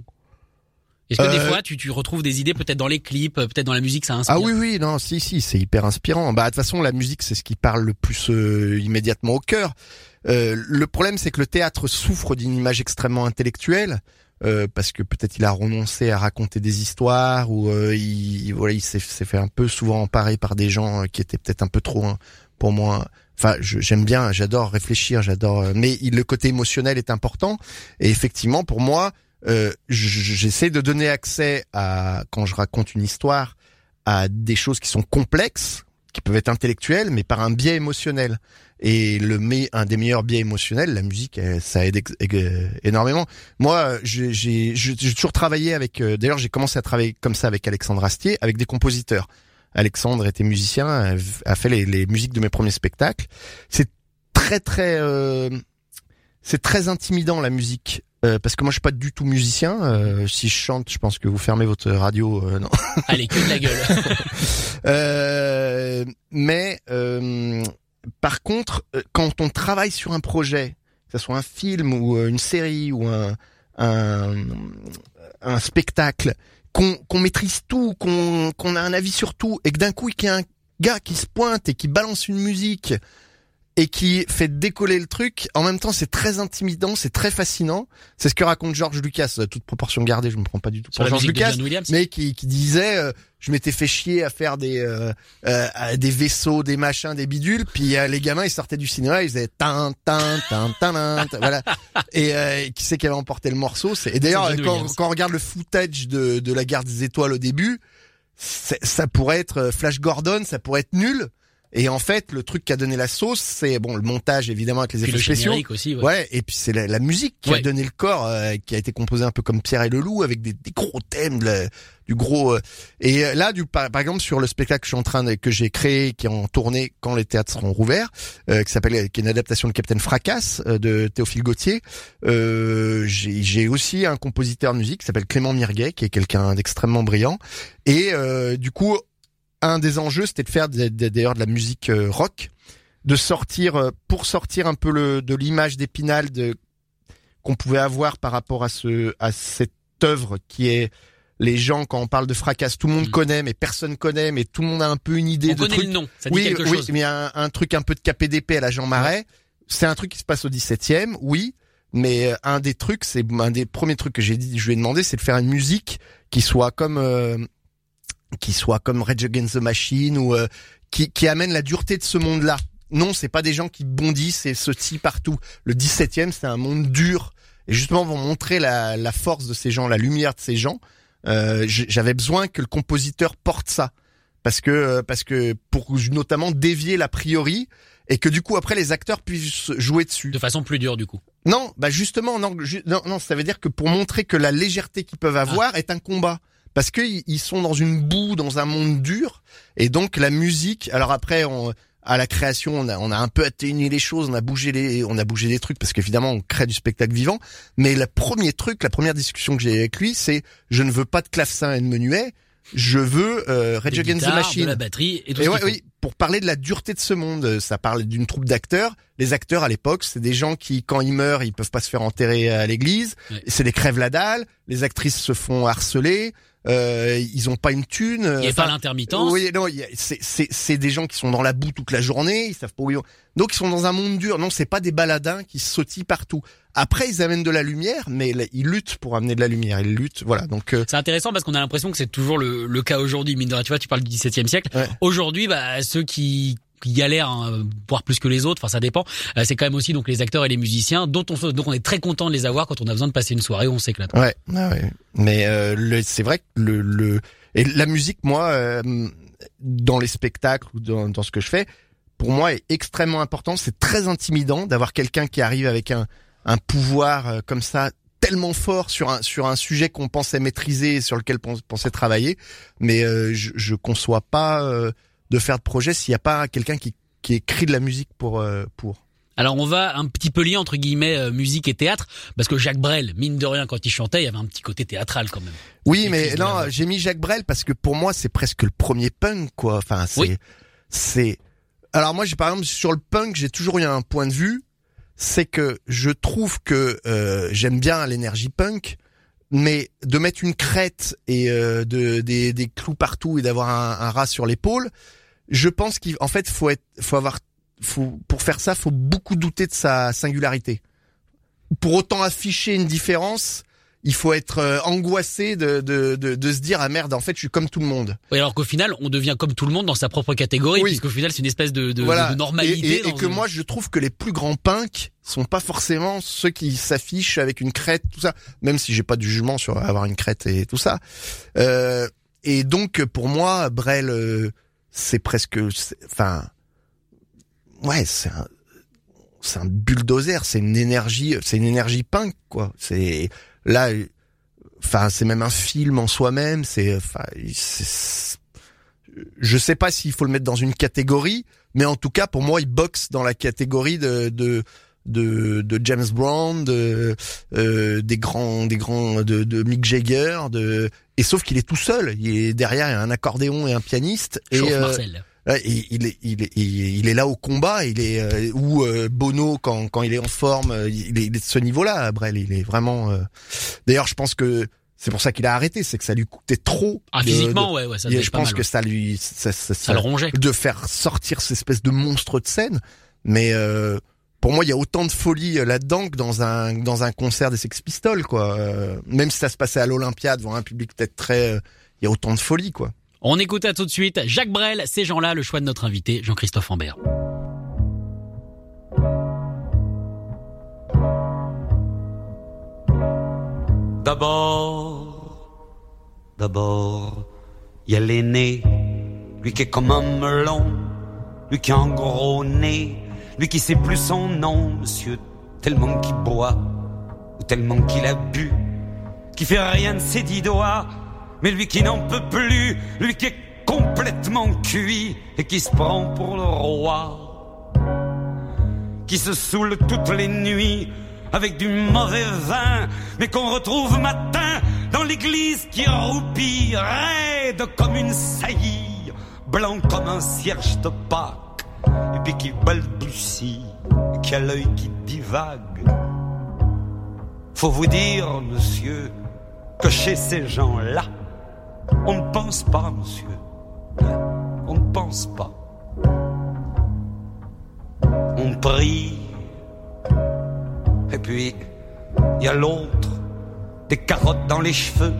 Est-ce que des Euh, fois tu, tu retrouves des idées peut-être dans les clips, euh, peut-être dans la musique, ça inspire Ah oui, oui, non, si, si, c'est hyper inspirant. Bah, de toute façon, la musique, c'est ce qui parle le plus euh, immédiatement au cœur. Euh, le problème, c'est que le théâtre souffre d'une image extrêmement intellectuelle. euh, parce que peut-être il a renoncé à raconter des histoires ou euh, il voilà il s'est fait un peu souvent emparer par des gens qui étaient peut-être un peu trop hein, pour moi enfin je- j'aime bien j'adore réfléchir j'adore mais il- le côté émotionnel est important et effectivement pour moi euh, j'essaie de donner accès à quand je raconte une histoire à des choses qui sont complexes, qui peuvent être intellectuelles, mais par un biais émotionnel. Et le un des meilleurs biais émotionnels, la musique, euh, ça aide euh, énormément. Moi, j'ai toujours travaillé avec. D'ailleurs, j'ai commencé à travailler comme ça avec Alexandre Astier, avec des compositeurs. Alexandre était musicien, a- a fait les, les musiques de mes premiers spectacles. C'est très très, euh, c'est très intimidant la musique. Euh, parce que moi je suis pas du tout musicien. euh, si je chante, je pense que vous fermez votre radio. euh, non. Allez, que de la gueule. Mais par contre, quand on travaille sur un projet, que ce soit un film ou une série ou un un, un spectacle, qu'on maîtrise tout, qu'on qu'on a un avis sur tout, et que d'un coup il y a un gars qui se pointe et qui balance une musique et qui fait décoller le truc, en même temps c'est très intimidant, c'est très fascinant. C'est ce que raconte George Lucas, euh, toute proportion gardée, je me prends pas du tout pour George Lucas, mais qui, qui disait euh, je m'étais fait chier à faire des euh, euh, à des vaisseaux, des machins, des bidules, puis euh, les gamins ils sortaient du cinéma, ils faisaient tin tin tin tin, voilà. Et euh, qui c'est qui avait emporté le morceau c'est et d'ailleurs quand, quand on regarde le footage de de la guerre des étoiles au début, ça pourrait être Flash Gordon, ça pourrait être nul. Et en fait, le truc qui a donné la sauce, c'est bon le montage évidemment avec les Puis effets le spéciaux. aussi. ouais. Ouais, et puis c'est la, la musique qui Ouais. a donné le corps, euh, qui a été composée un peu comme Pierre et le Loup, avec des, des gros thèmes, du gros. euh, et euh, là, du par, par exemple sur le spectacle que je suis en train de, que j'ai créé, qui est en tournée quand les théâtres seront rouverts, euh, qui s'appelle, qui est une adaptation de Captain Fracasse euh, de Théophile Gautier. Euh, j'ai aussi un compositeur de musique qui s'appelle Clément Mirguet, qui est quelqu'un d'extrêmement brillant. Et euh, du coup, un des enjeux, c'était de faire d'ailleurs de la musique euh, rock, de sortir euh, pour sortir un peu le, de l'image d'Épinal de qu'on pouvait avoir par rapport à ce à cette œuvre qui est les gens quand on parle de fracasse, tout le monde Mm. connaît, mais personne connaît, mais tout le monde a un peu une idée On de connaît truc. le nom, ça dit oui, quelque oui, chose. mais un, un truc un peu de KPDP à la Jean Marais. C'est un truc qui se passe au 17e, oui. Mais euh, un des trucs, c'est un des premiers trucs que j'ai dit, je lui ai demandé, c'est de faire une musique qui soit comme euh, qui soit comme Rage Against the Machine ou euh, qui, qui amène la dureté de ce monde-là. Non, c'est pas des gens qui bondissent et se tient partout. Le 17e, c'est un monde dur. Et justement, pour montrer la, la force de ces gens, la lumière de ces gens, euh, j'avais besoin que le compositeur porte ça. Parce que, euh, parce que pour notamment dévier l'a priori et que du coup après les acteurs puissent jouer dessus. De façon plus dure du coup. Non, bah justement, non, non, non, ça veut dire que pour montrer que la légèreté qu'ils peuvent avoir est un combat. Parce que ils ils sont dans une boue, dans un monde dur, et donc la musique. Alors après, on, à la création, on a, on a un peu atténué les choses, on a bougé les, on a bougé des trucs parce qu'évidemment, on crée du spectacle vivant. Mais le premier truc, la première discussion que j'ai avec lui, c'est je ne veux pas de clavecin et de menuet, je veux euh, Rage Against the Machine. de la batterie et tout Et ce ouais, oui, pour parler de la dureté de ce monde, ça parle d'une troupe d'acteurs. Les acteurs à l'époque, c'est des gens qui, quand ils meurent, ils peuvent pas se faire enterrer à l'église. Ouais. C'est des crèves la dalle. Les actrices se font harceler. Euh, ils ont pas une thune. Il n'y a pas l'intermittence. oui, non, c'est c'est c'est des gens qui sont dans la boue toute la journée, ils savent pas où ils vont. Donc ils sont dans un monde dur. Non, c'est pas des baladins qui sautillent partout. Après, ils amènent de la lumière, mais ils luttent pour amener de la lumière. Ils luttent, voilà. Donc euh, C'est intéressant parce qu'on a l'impression que c'est toujours le, le cas aujourd'hui. Mine de rien, tu vois, tu parles du XVIIe siècle. Ouais. Aujourd'hui, bah, ceux qui qui galèrent, hein, voire plus que les autres. Enfin, ça dépend. Euh, c'est quand même aussi donc les acteurs et les musiciens, dont on donc on est très content de les avoir quand on a besoin de passer une soirée où on s'éclate. Ouais, ouais, ouais. mais euh, c'est vrai que le, le et la musique, moi, euh, dans les spectacles ou dans, dans ce que je fais, pour moi, est extrêmement important. C'est très intimidant d'avoir quelqu'un qui arrive avec un un pouvoir euh, comme ça tellement fort sur un sur un sujet qu'on pensait maîtriser et sur lequel on pensait travailler, mais euh, je, je conçois pas euh, de faire de projet s'il n'y a pas quelqu'un qui qui écrit de la musique pour euh, pour. Alors on va un petit peu lier entre guillemets euh, musique et théâtre, parce que Jacques Brel, mine de rien, quand il chantait, il y avait un petit côté théâtral quand même. Oui, mais non, j'ai mis Jacques Brel parce que pour moi c'est presque le premier punk quoi. Enfin c'est Oui. c'est alors moi j'ai par exemple sur le punk j'ai toujours eu un point de vue, c'est que je trouve que euh, j'aime bien l'énergie punk, mais de mettre une crête et euh, de des, des clous partout et d'avoir un, un rat sur l'épaule, je pense qu'en fait faut être faut avoir faut pour faire ça faut beaucoup douter de sa singularité. Pour autant afficher une différence, il faut être euh, angoissé de, de, de, de se dire ah merde en fait je suis comme tout le monde. Oui, alors qu'au final, on devient comme tout le monde dans sa propre catégorie, Oui. puisqu'au final, c'est une espèce de, de, voilà. de normalité. Et, et- que moi je trouve que les plus grands punks sont pas forcément ceux qui s'affichent avec une crête tout ça. Même si j'ai pas de jugement sur avoir une crête et tout ça. Euh, et donc pour moi Brel euh, c'est presque enfin ouais c'est un c'est un bulldozer, c'est une énergie, c'est une énergie punk quoi. C'est là, euh, enfin c'est même un film en soi-même. C'est, enfin, c'est- je sais pas s'il faut le mettre dans une catégorie, mais en tout cas pour moi il boxe dans la catégorie de de de, de James Brown, de, euh, des grands des grands de, de Mick Jagger, de et sauf qu'il est tout seul. Il est derrière il y a un accordéon et un pianiste et Chauffe euh, Marcel. Il est, il est, il il est là au combat. Il est euh, ou euh, Bono quand quand il est en forme, euh, il est, il est de ce niveau-là. Brel, il est vraiment. euh, D'ailleurs, je pense que c'est pour ça qu'il a arrêté, c'est que ça lui coûtait trop. Ah, de- physiquement, de- ouais, ouais, ça je pense mal, que ouais. ça lui, ça, ça, ça le rongeait. de faire sortir cette espèce de monstre de scène. Mais euh, pour moi, il y a autant de folie euh, là-dedans que dans un dans un concert des Sex Pistols, quoi. Euh, même si ça se passait à l'Olympia devant un public peut-être très, euh, il y a autant de folie, quoi. On écoute à tout de suite Jacques Brel, ces gens-là, le choix de notre invité, Jean-Christophe Ambert. D'abord, d'abord, il y a l'aîné, lui qui est comme un melon, lui qui a un gros nez, lui qui sait plus son nom, monsieur, tellement qu'il boit, ou tellement qu'il a bu, qui fait rien de ses dix doigts, mais lui qui n'en peut plus, lui qui est complètement cuit et qui se prend pour le roi qui se saoule toutes les nuits avec du mauvais vin, mais qu'on retrouve matin dans l'église qui roupille, raide comme une saillie, blanc comme un cierge de Pâques, et puis qui balbutie, et qui a l'œil qui divague. Faut vous dire, monsieur, que chez ces gens-là, on ne pense pas, monsieur. On ne pense pas. On prie. Et puis, il y a l'autre, des carottes dans les cheveux,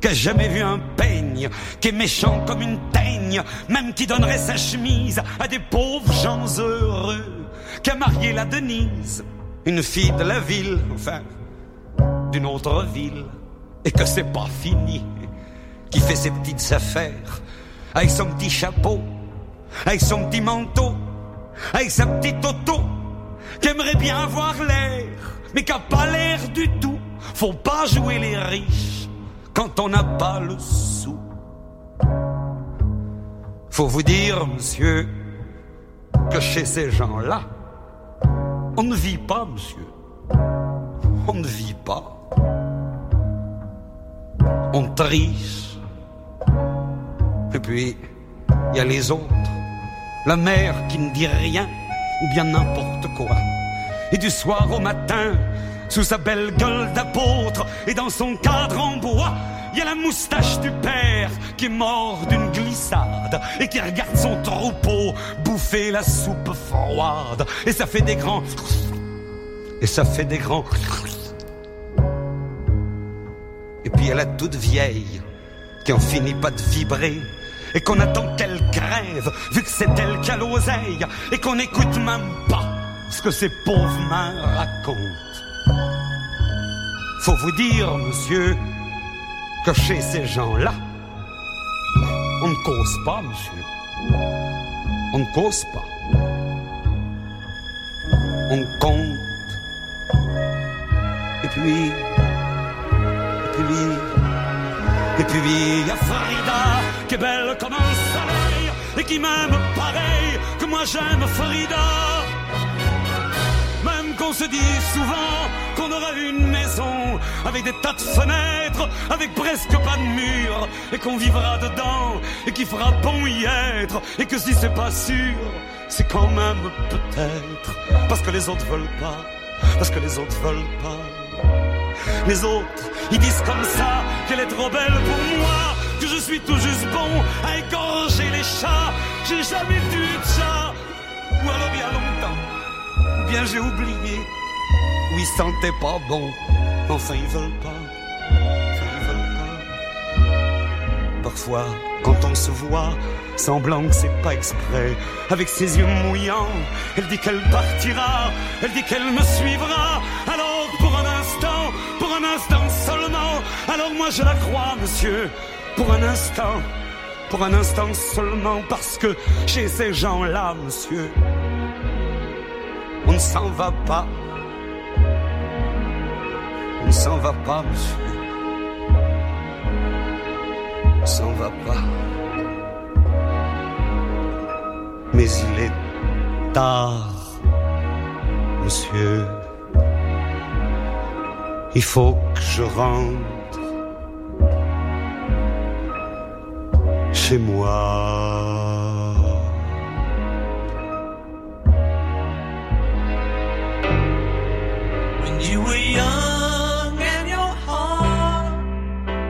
qui a jamais vu un peigne, qui est méchant comme une teigne, même qui donnerait sa chemise à des pauvres gens heureux, qui a marié la Denise, une fille de la ville, enfin, d'une autre ville, et que c'est pas fini, qui fait ses petites affaires, avec son petit chapeau, avec son petit manteau, avec sa petite auto, qui aimerait bien avoir l'air, mais qui a pas l'air du tout. Faut pas jouer les riches quand on n'a pas le sou. Faut vous dire, monsieur, que chez ces gens-là, on ne vit pas, monsieur. On ne vit pas. On triche. Et puis, il y a les autres. La mère qui ne dit rien, ou bien n'importe quoi. Et du soir au matin, sous sa belle gueule d'apôtre, et dans son cadre en bois, il y a la moustache du père qui est mort d'une glissade et qui regarde son troupeau bouffer la soupe froide. Et ça fait des grands... Et ça fait des grands... Et puis il y a la toute vieille qui en finit pas de vibrer et qu'on attend qu'elle crève, vu que c'est elle qui a l'oseille, et qu'on n'écoute même pas ce que ces pauvres mains racontent. Faut vous dire, monsieur, que chez ces gens-là, on ne cause pas, monsieur. On ne cause pas. On compte. Et puis, et puis, et puis, il y a Farida, qui est belle comme un soleil, et qui m'aime pareil que moi j'aime Farida. Même qu'on se dit souvent qu'on aura une maison avec des tas de fenêtres, avec presque pas de murs, et qu'on vivra dedans, et qu'il fera bon y être, et que si c'est pas sûr, c'est quand même peut-être, parce que les autres veulent pas, parce que les autres veulent pas. Les autres, ils disent comme ça qu'elle est trop belle pour moi, que je suis tout juste bon à égorger les chats. J'ai jamais dû de chat, ou alors il y a longtemps, ou bien j'ai oublié, ou ils sentaient pas bon. Enfin, ils veulent pas, enfin, ils veulent pas. Parfois, quand on se voit, semblant que c'est pas exprès, avec ses yeux mouillants, elle dit qu'elle partira, elle dit qu'elle me suivra. Alors, pour un instant, pour un instant seulement, alors moi je la crois, monsieur, pour un instant, pour un instant seulement, parce que chez ces gens-là, monsieur, on ne s'en va pas. On ne s'en va pas, monsieur. On s'en va pas. Mais il est tard, monsieur. Il faut que je rentre chez moi. When you were young and your heart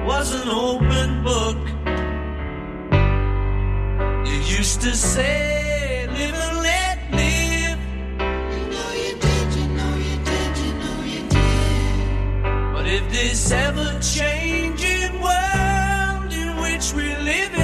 was an open book, you used to say, live and let live. You know you did, you know you did, you know you did. But if this ever changing world in which we live in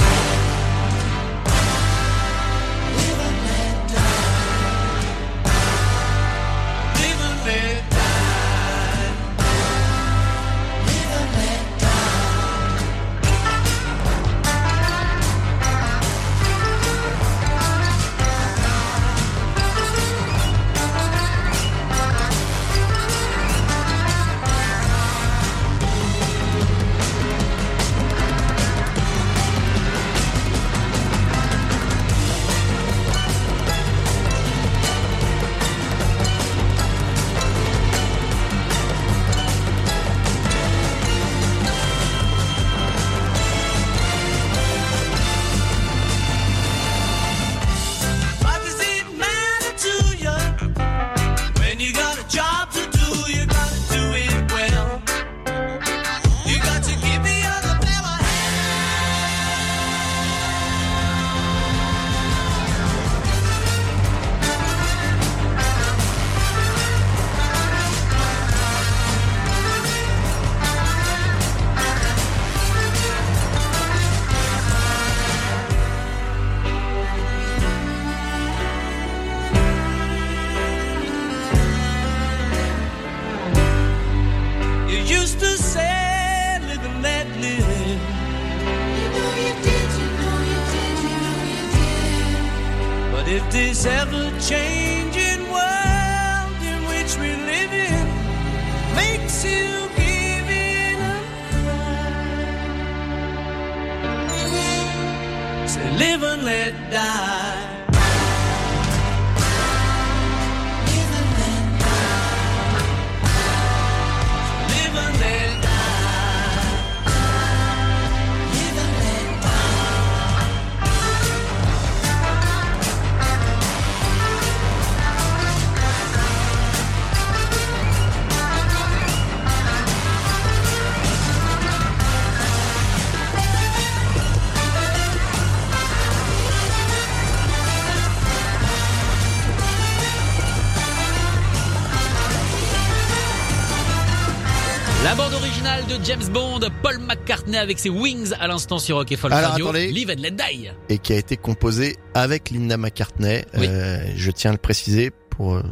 Paul McCartney avec ses Wings à l'instant sur Rock et Folk Alors, Radio. attendez. Live and Let Die. Et qui a été composé avec Linda McCartney. Oui. Euh, je tiens à le préciser pour euh,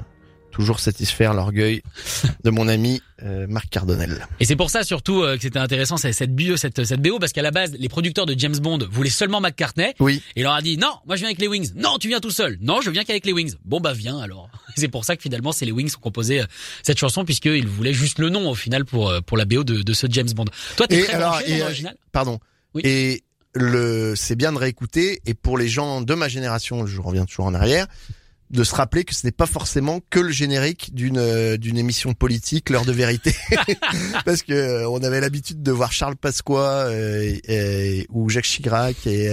toujours satisfaire l'orgueil de mon ami euh, Marc Cardonnel. Et c'est pour ça surtout euh, que c'était intéressant cette bio, cette, cette BO parce qu'à la base les producteurs de James Bond voulaient seulement McCartney. Oui. Et il leur a dit non, moi je viens avec les Wings. Non, tu viens tout seul. Non, je viens qu'avec les Wings. Bon bah viens alors. C'est pour ça que finalement c'est les Wings qui ont composé euh, cette chanson puisqu'ils voulaient juste le nom au final pour euh, pour la BO de, de ce James Bond. Toi t'es très alors, branché et, euh, l'original Pardon. Oui. Et le, c'est bien de réécouter. Et pour les gens de ma génération, je reviens toujours en arrière, de se rappeler que ce n'est pas forcément que le générique d'une euh, d'une émission politique, l'heure de vérité, parce que euh, on avait l'habitude de voir Charles Pasqua euh, et- ou Jacques Chirac et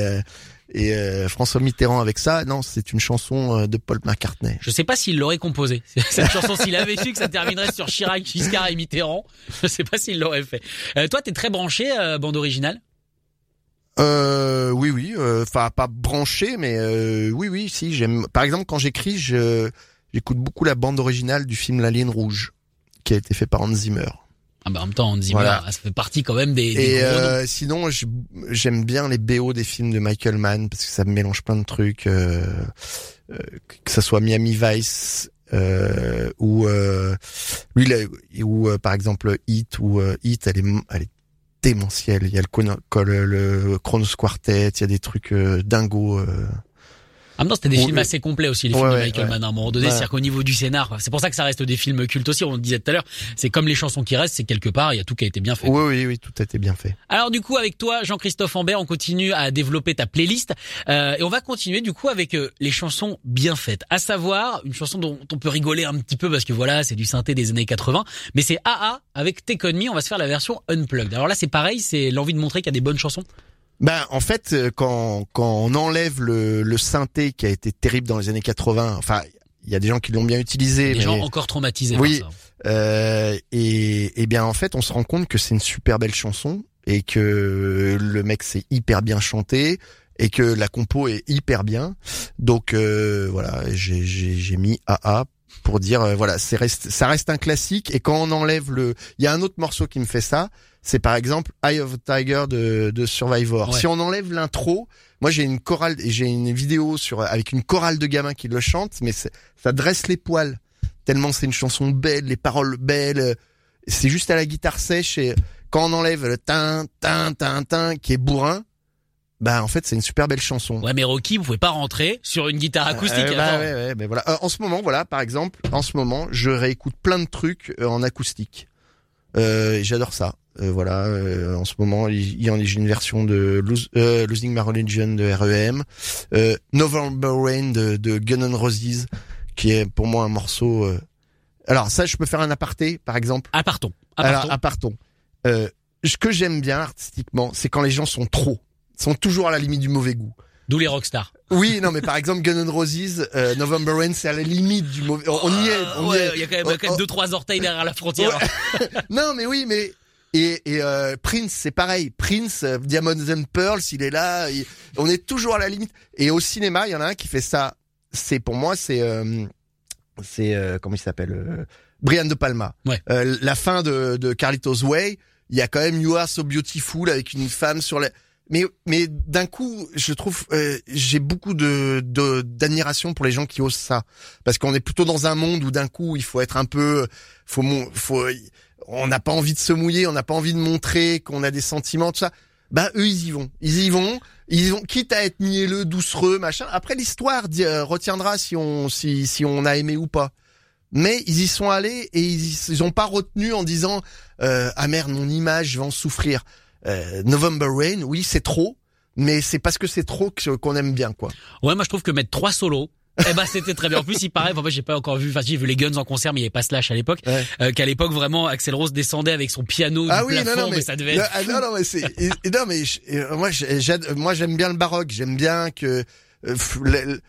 et euh, François Mitterrand avec ça. Non, c'est une chanson de Paul McCartney. Je sais pas s'il l'aurait composé. Cette chanson, s'il avait su que ça terminerait sur Chirac, Giscard et Mitterrand, je sais pas s'il l'aurait fait. Euh, toi, t'es très branché euh, bande originale? Euh, oui, oui. euh, Enfin, pas branché, mais euh, oui, oui. Si j'aime. Par exemple, quand j'écris, je j'écoute beaucoup la bande originale du film La Ligne Rouge, qui a été fait par Hans Zimmer. Ah bah en même temps, on dit Voilà. ça fait partie quand même des, des Et gros euh, sinon, je- j'aime bien les BO des films de Michael Mann parce que ça mélange plein de trucs. que ça soit Miami Vice ou lui, là, ou par exemple Hit ou Hit, elle est, elle est démentielle. Il y a le, le, le Chronos Quartet, il y a des trucs euh, dingos. Même temps, c'était des films assez complets aussi, les Ouais, films de Michael ouais. Mann à un moment donné. C'est-à-dire qu'au niveau du scénar, c'est pour ça que ça reste des films cultes aussi. On le disait tout à l'heure, c'est comme les chansons qui restent, c'est quelque part, il y a tout qui a été bien fait. Oui, oui, oui, tout a été bien fait. Alors du coup, avec toi, Jean-Christophe Ambert, on continue à développer ta playlist euh, et on va continuer du coup avec euh, les chansons bien faites. À savoir une chanson dont on peut rigoler un petit peu parce que voilà, c'est du synthé des années 80, mais c'est AA avec Take On Me. On va se faire la version unplugged. Alors là, c'est pareil, c'est l'envie de montrer qu'il y a des bonnes chansons. Ben, en fait, euh, quand, quand on enlève le, le synthé qui a été terrible dans les années 80, enfin, il y a des gens qui l'ont bien utilisé, Des mais, gens encore traumatisés Oui. par ça. euh, et, et bien en fait, on se rend compte que c'est une super belle chanson et que le mec c'est hyper bien chanté et que la compo est hyper bien. Donc euh, voilà, j'ai j'ai j'ai mis AA pour dire euh, voilà, c'est reste, ça reste un classique et quand on enlève le, il y a un autre morceau qui me fait ça, c'est par exemple Eye of the Tiger de, de Survivor. Ouais. Si on enlève l'intro, moi j'ai une chorale, j'ai une vidéo sur avec une chorale de gamins qui le chantent, mais ça dresse les poils tellement c'est une chanson belle, les paroles belles. C'est juste à la guitare sèche et quand on enlève le tin tin tin tin qui est bourrin, bah en fait c'est une super belle chanson. Ouais, mais Rocky, vous pouvez pas rentrer sur une guitare acoustique. Euh, bah, ouais, ouais, mais voilà. Euh, en ce moment, voilà, par exemple, en ce moment, je réécoute plein de trucs euh, en acoustique. Euh, J'adore ça. Euh, voilà. euh, en ce moment, il y en a une version de Lose- Losing My Religion de REM, euh, November Rain de, de Gun N' Roses, qui est pour moi un morceau. euh, Alors ça, je peux faire un aparté, par exemple. Partons. Ah, Alors, partons. apartons. Euh, ce que j'aime bien artistiquement, c'est quand les gens sont trop, sont toujours à la limite du mauvais goût. D'où les rockstars. Oui, non, mais par exemple, Gun N' Roses, euh, November Rain, c'est à la limite du mauvais. On, on y est, on y Ouais, est. il y a quand même, a quand même Oh, deux, trois orteils derrière la frontière. Non, mais oui, mais et, et euh, Prince, c'est pareil. Prince, euh, Diamonds and Pearls, il est là. il- on est toujours à la limite. Et au cinéma, il y en a un qui fait ça. C'est pour moi, c'est euh, c'est euh, comment il s'appelle euh, Brian de Palma. Ouais. Euh, la fin de, de Carlitos Way, il y a quand même You Are So Beautiful avec une femme sur la. Mais mais d'un coup, je trouve euh, j'ai beaucoup de d'admiration pour les gens qui osent ça parce qu'on est plutôt dans un monde où d'un coup il faut être un peu faut mon- faut on n'a pas envie de se mouiller, on n'a pas envie de montrer qu'on a des sentiments tout ça. Bah eux ils y vont, ils y vont, ils vont quitte à être mielleux, doucereux, machin. Après l'histoire euh, retiendra si on si si on a aimé ou pas. Mais ils y sont allés et ils, ils ont pas retenu en disant euh, ah merde mon image vais en souffrir. Euh, November Rain, oui c'est trop, mais c'est parce que c'est trop qu'on aime bien quoi. Ouais, moi je trouve que mettre trois solos. eh ben c'était très bien. En plus, il paraît, enfin, moi j'ai pas encore vu, enfin j'ai vu les Guns en concert, mais il n'y avait pas Slash à l'époque. Ouais. Euh, Qu'à l'époque vraiment, Axel Rose descendait avec son piano Ah du oui, non, plafond, non, mais, mais ça devait non, être ah, non, non, mais c'est, non, mais je- moi, j'aime bien le baroque. J'aime bien que euh, le-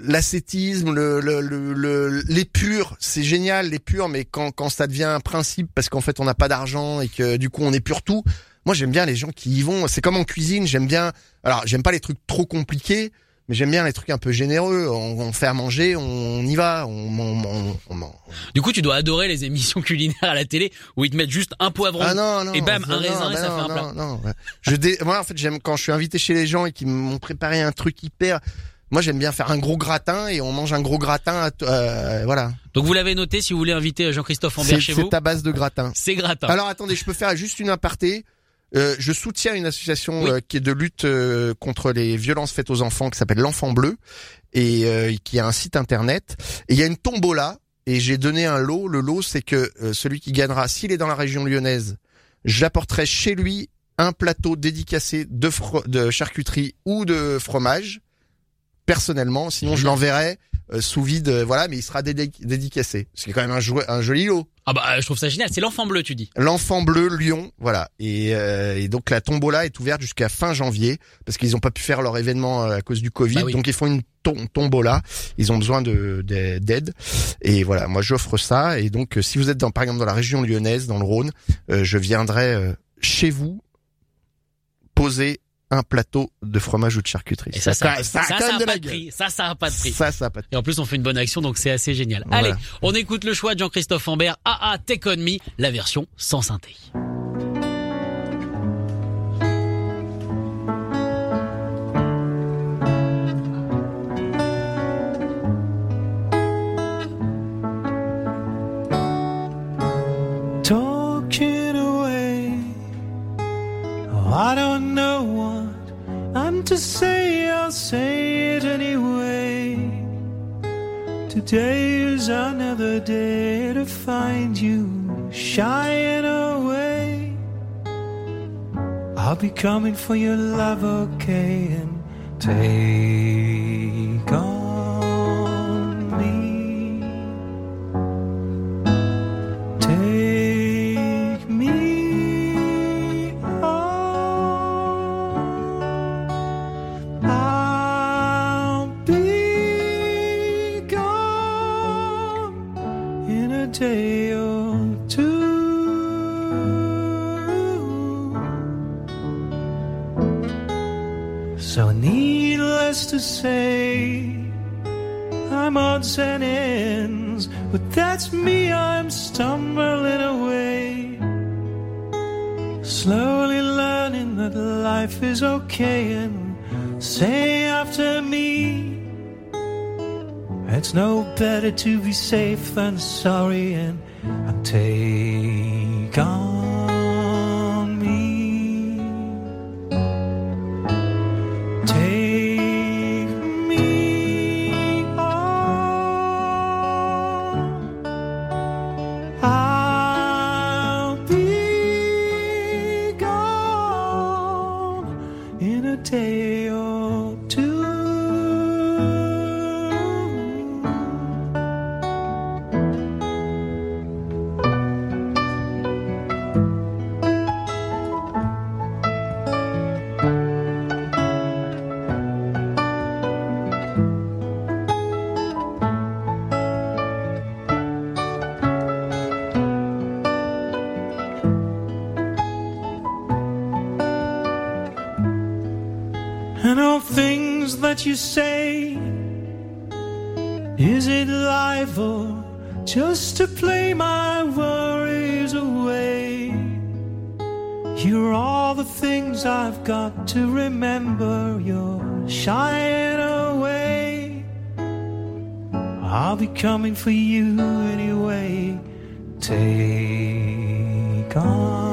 l'ascétisme, le, le, le, le- les purs, c'est génial, les purs, mais quand, quand ça devient un principe, parce qu'en fait, on n'a pas d'argent et que du coup, on est pur tout. Moi, j'aime bien les gens qui y vont. C'est comme en cuisine, j'aime bien. Alors, j'aime pas les trucs trop compliqués, Mais j'aime bien les trucs un peu généreux. On, on fait à manger, on y va. On, on, on- Du coup, tu dois adorer les émissions culinaires à la télé où ils te mettent juste un poivron. Ah non, non. et bam, non, un raisin et bah ça non, fait un non, plat. Non, ouais. Je dé... Moi, en fait, j'aime quand je suis invité chez les gens et qu'ils m'ont préparé un truc hyper. Moi, j'aime bien faire un gros gratin et on mange un gros gratin. à euh, voilà. Donc vous l'avez noté si vous voulez inviter Jean-Christophe Ambert chez vous. c'est ta base de gratin. C'est gratin. Alors attendez, je peux faire juste une aparté. Euh, je soutiens une association Oui. euh, qui est de lutte euh, contre les violences faites aux enfants qui s'appelle l'Enfant Bleu et euh, qui a un site internet. Et il y a une tombola et j'ai donné un lot. Le lot, c'est que euh, celui qui gagnera, s'il est dans la région lyonnaise, j'apporterai chez lui un plateau dédicacé de charcuterie ou de fromage personnellement. Sinon, je l'enverrai euh, sous vide, euh, voilà, mais il sera dédi- dédicacé. C'est quand même un, jouet- un joli lot. Ah bah je trouve ça génial. C'est l'enfant bleu, tu dis. L'enfant bleu Lyon, voilà. Et, euh, et donc la tombola est ouverte jusqu'à fin janvier parce qu'ils n'ont pas pu faire leur événement euh, à cause du Covid. Bah oui. Donc ils font une tom- tombola. Ils ont besoin de de- d'aide. Et voilà, moi j'offre ça. Et donc si vous êtes dans par exemple dans la région lyonnaise, dans le Rhône, euh, je viendrai euh, chez vous poser un plateau de fromage ou de charcuterie. Et ça, ça, a- ça, a quand même de pas la de gueule. prix. Ça, ça a pas de prix. Ça, ça a pas de Et en plus, on fait une bonne action, donc c'est assez génial. Allez, on écoute le choix de Jean-Christophe Ambert, AA Take On Me, la version sans synthé. Today is another day to find you shying away. I'll be coming for your love, okay, and take safe than sorry, and all things that you say. Is it life or just to play my worries away? You're all the things I've got to remember. You're shying away. I'll be coming for you anyway. Take on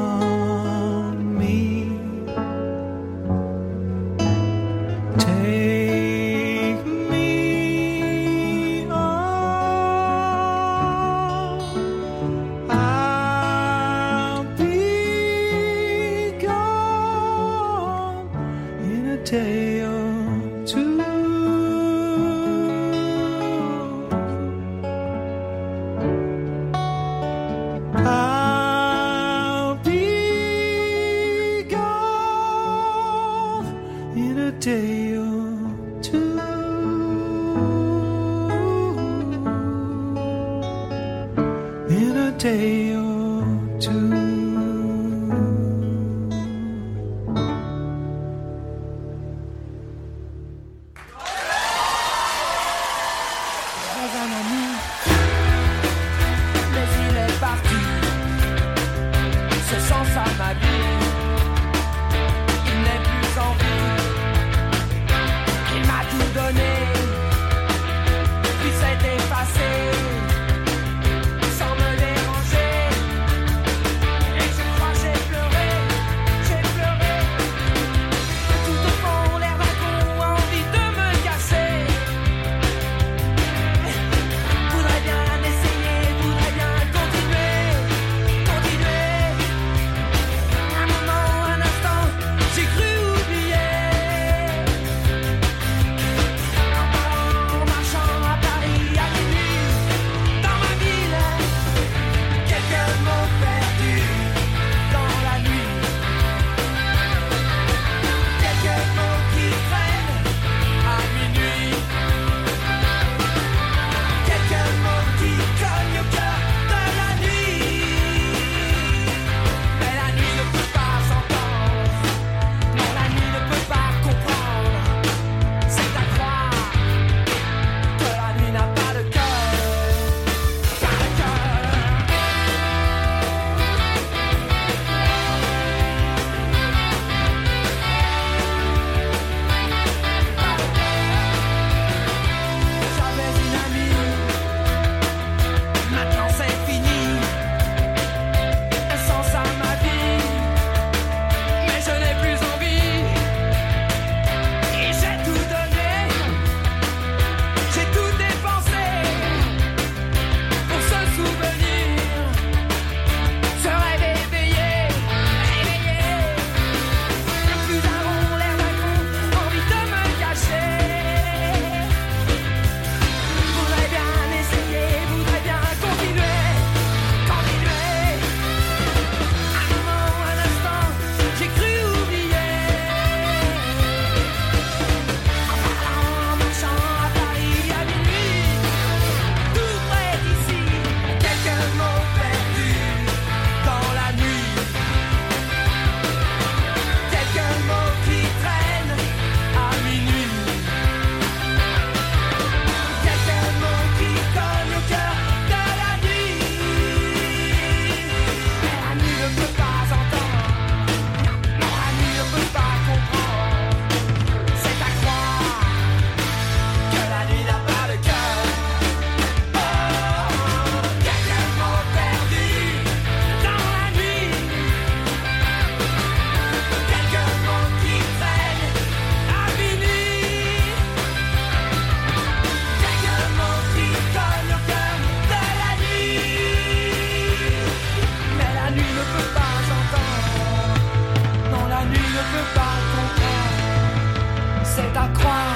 c'est à croire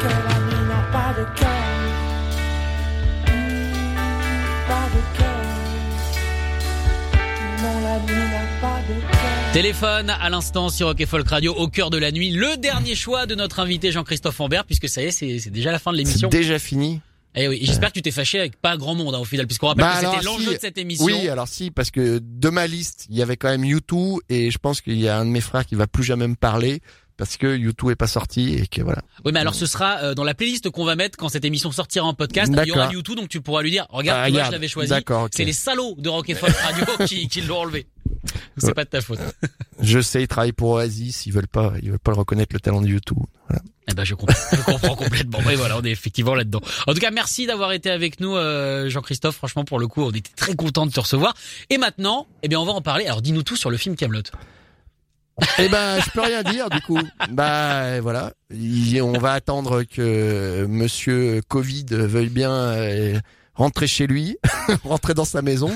que la vie mmh, n'a pas de cœur. Téléphone à l'instant sur Rock OK Folk Radio au cœur de la nuit. Le dernier choix de notre invité Jean-Christophe Ambert, puisque ça y est, c'est déjà la fin de l'émission. C'est déjà fini. Eh oui, j'espère que tu t'es fâché avec pas grand monde hein, au final, puisqu'on rappelle bah que c'était l'enjeu de cette émission. Oui, alors si, parce que de ma liste, il y avait quand même YouTube et je pense qu'il y a un de mes frères qui va plus jamais me parler parce que U2 est pas sorti et que voilà. Oui, mais alors ce sera euh, dans la playlist qu'on va mettre quand cette émission sortira en podcast. Il y aura. YouTube, donc tu pourras lui dire, regarde, Ah, moi je regarde. l'avais choisi. D'accord. C'est les salauds de Rock et Folk Radio qui, qui l'ont enlevé. C'est Ouais. pas de ta faute. Je sais, ils travaillent pour Oasis, ils veulent pas, ils veulent pas le reconnaître le talent de U2. Voilà. Eh ben je comprends, je comprends complètement. Oui, voilà, on est effectivement là-dedans. En tout cas, merci d'avoir été avec nous, euh, Jean-Christophe. Franchement, pour le coup, on était très content de te recevoir. Et maintenant, eh bien, on va en parler. Alors, dis-nous tout sur le film Camelot. Eh ben, je peux rien dire du coup. Bah voilà, Il- on va attendre que Monsieur Covid veuille bien euh, rentrer chez lui, rentrer dans sa maison,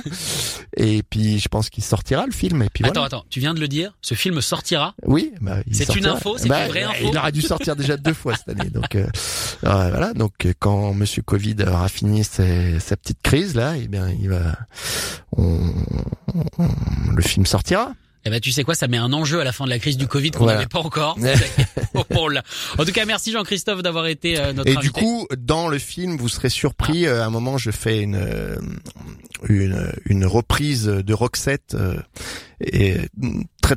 et puis je pense qu'il sortira le film. Et puis Attends, voilà. attends, tu viens de le dire. Ce film sortira. Oui, bah, il C'est une info, c'est Bah, une vraie bah, info Il aurait dû sortir déjà deux fois cette année. Donc euh, euh, voilà, donc quand Monsieur Covid aura fini ses- sa petite crise là, eh bien il va, on- on- le film sortira. Eh ben, tu sais quoi, ça met un enjeu à la fin de la crise du Covid qu'on Voilà. n'avait pas encore. En tout cas, merci Jean-Christophe d'avoir été euh, notre Et invité. du coup, dans le film, vous serez surpris. euh, À un moment, je fais une euh, une, une reprise de Roxette et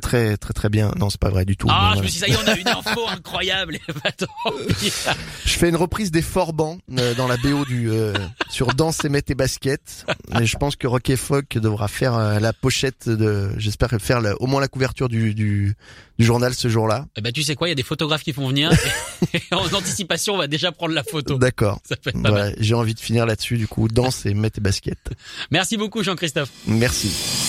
très très très très bien. Non, c'est pas vrai du tout. ah, je me suis dit, ça y est, on a une info incroyable. Je fais une reprise des Forbans euh, dans la BO du euh, sur Danse et mets tes baskets. Et je pense que Rock et Folk devra faire euh, la pochette de. J'espère faire la- au moins la couverture du du, du journal ce jour-là. Eh ben, tu sais quoi, il y a des photographes qui vont venir. Et en anticipation, on va déjà prendre la photo. D'accord. Ça peut être pas mal. Voilà, j'ai envie de finir là-dessus du coup. Danse et mets tes baskets. Merci beaucoup, Jean-Christophe. Merci.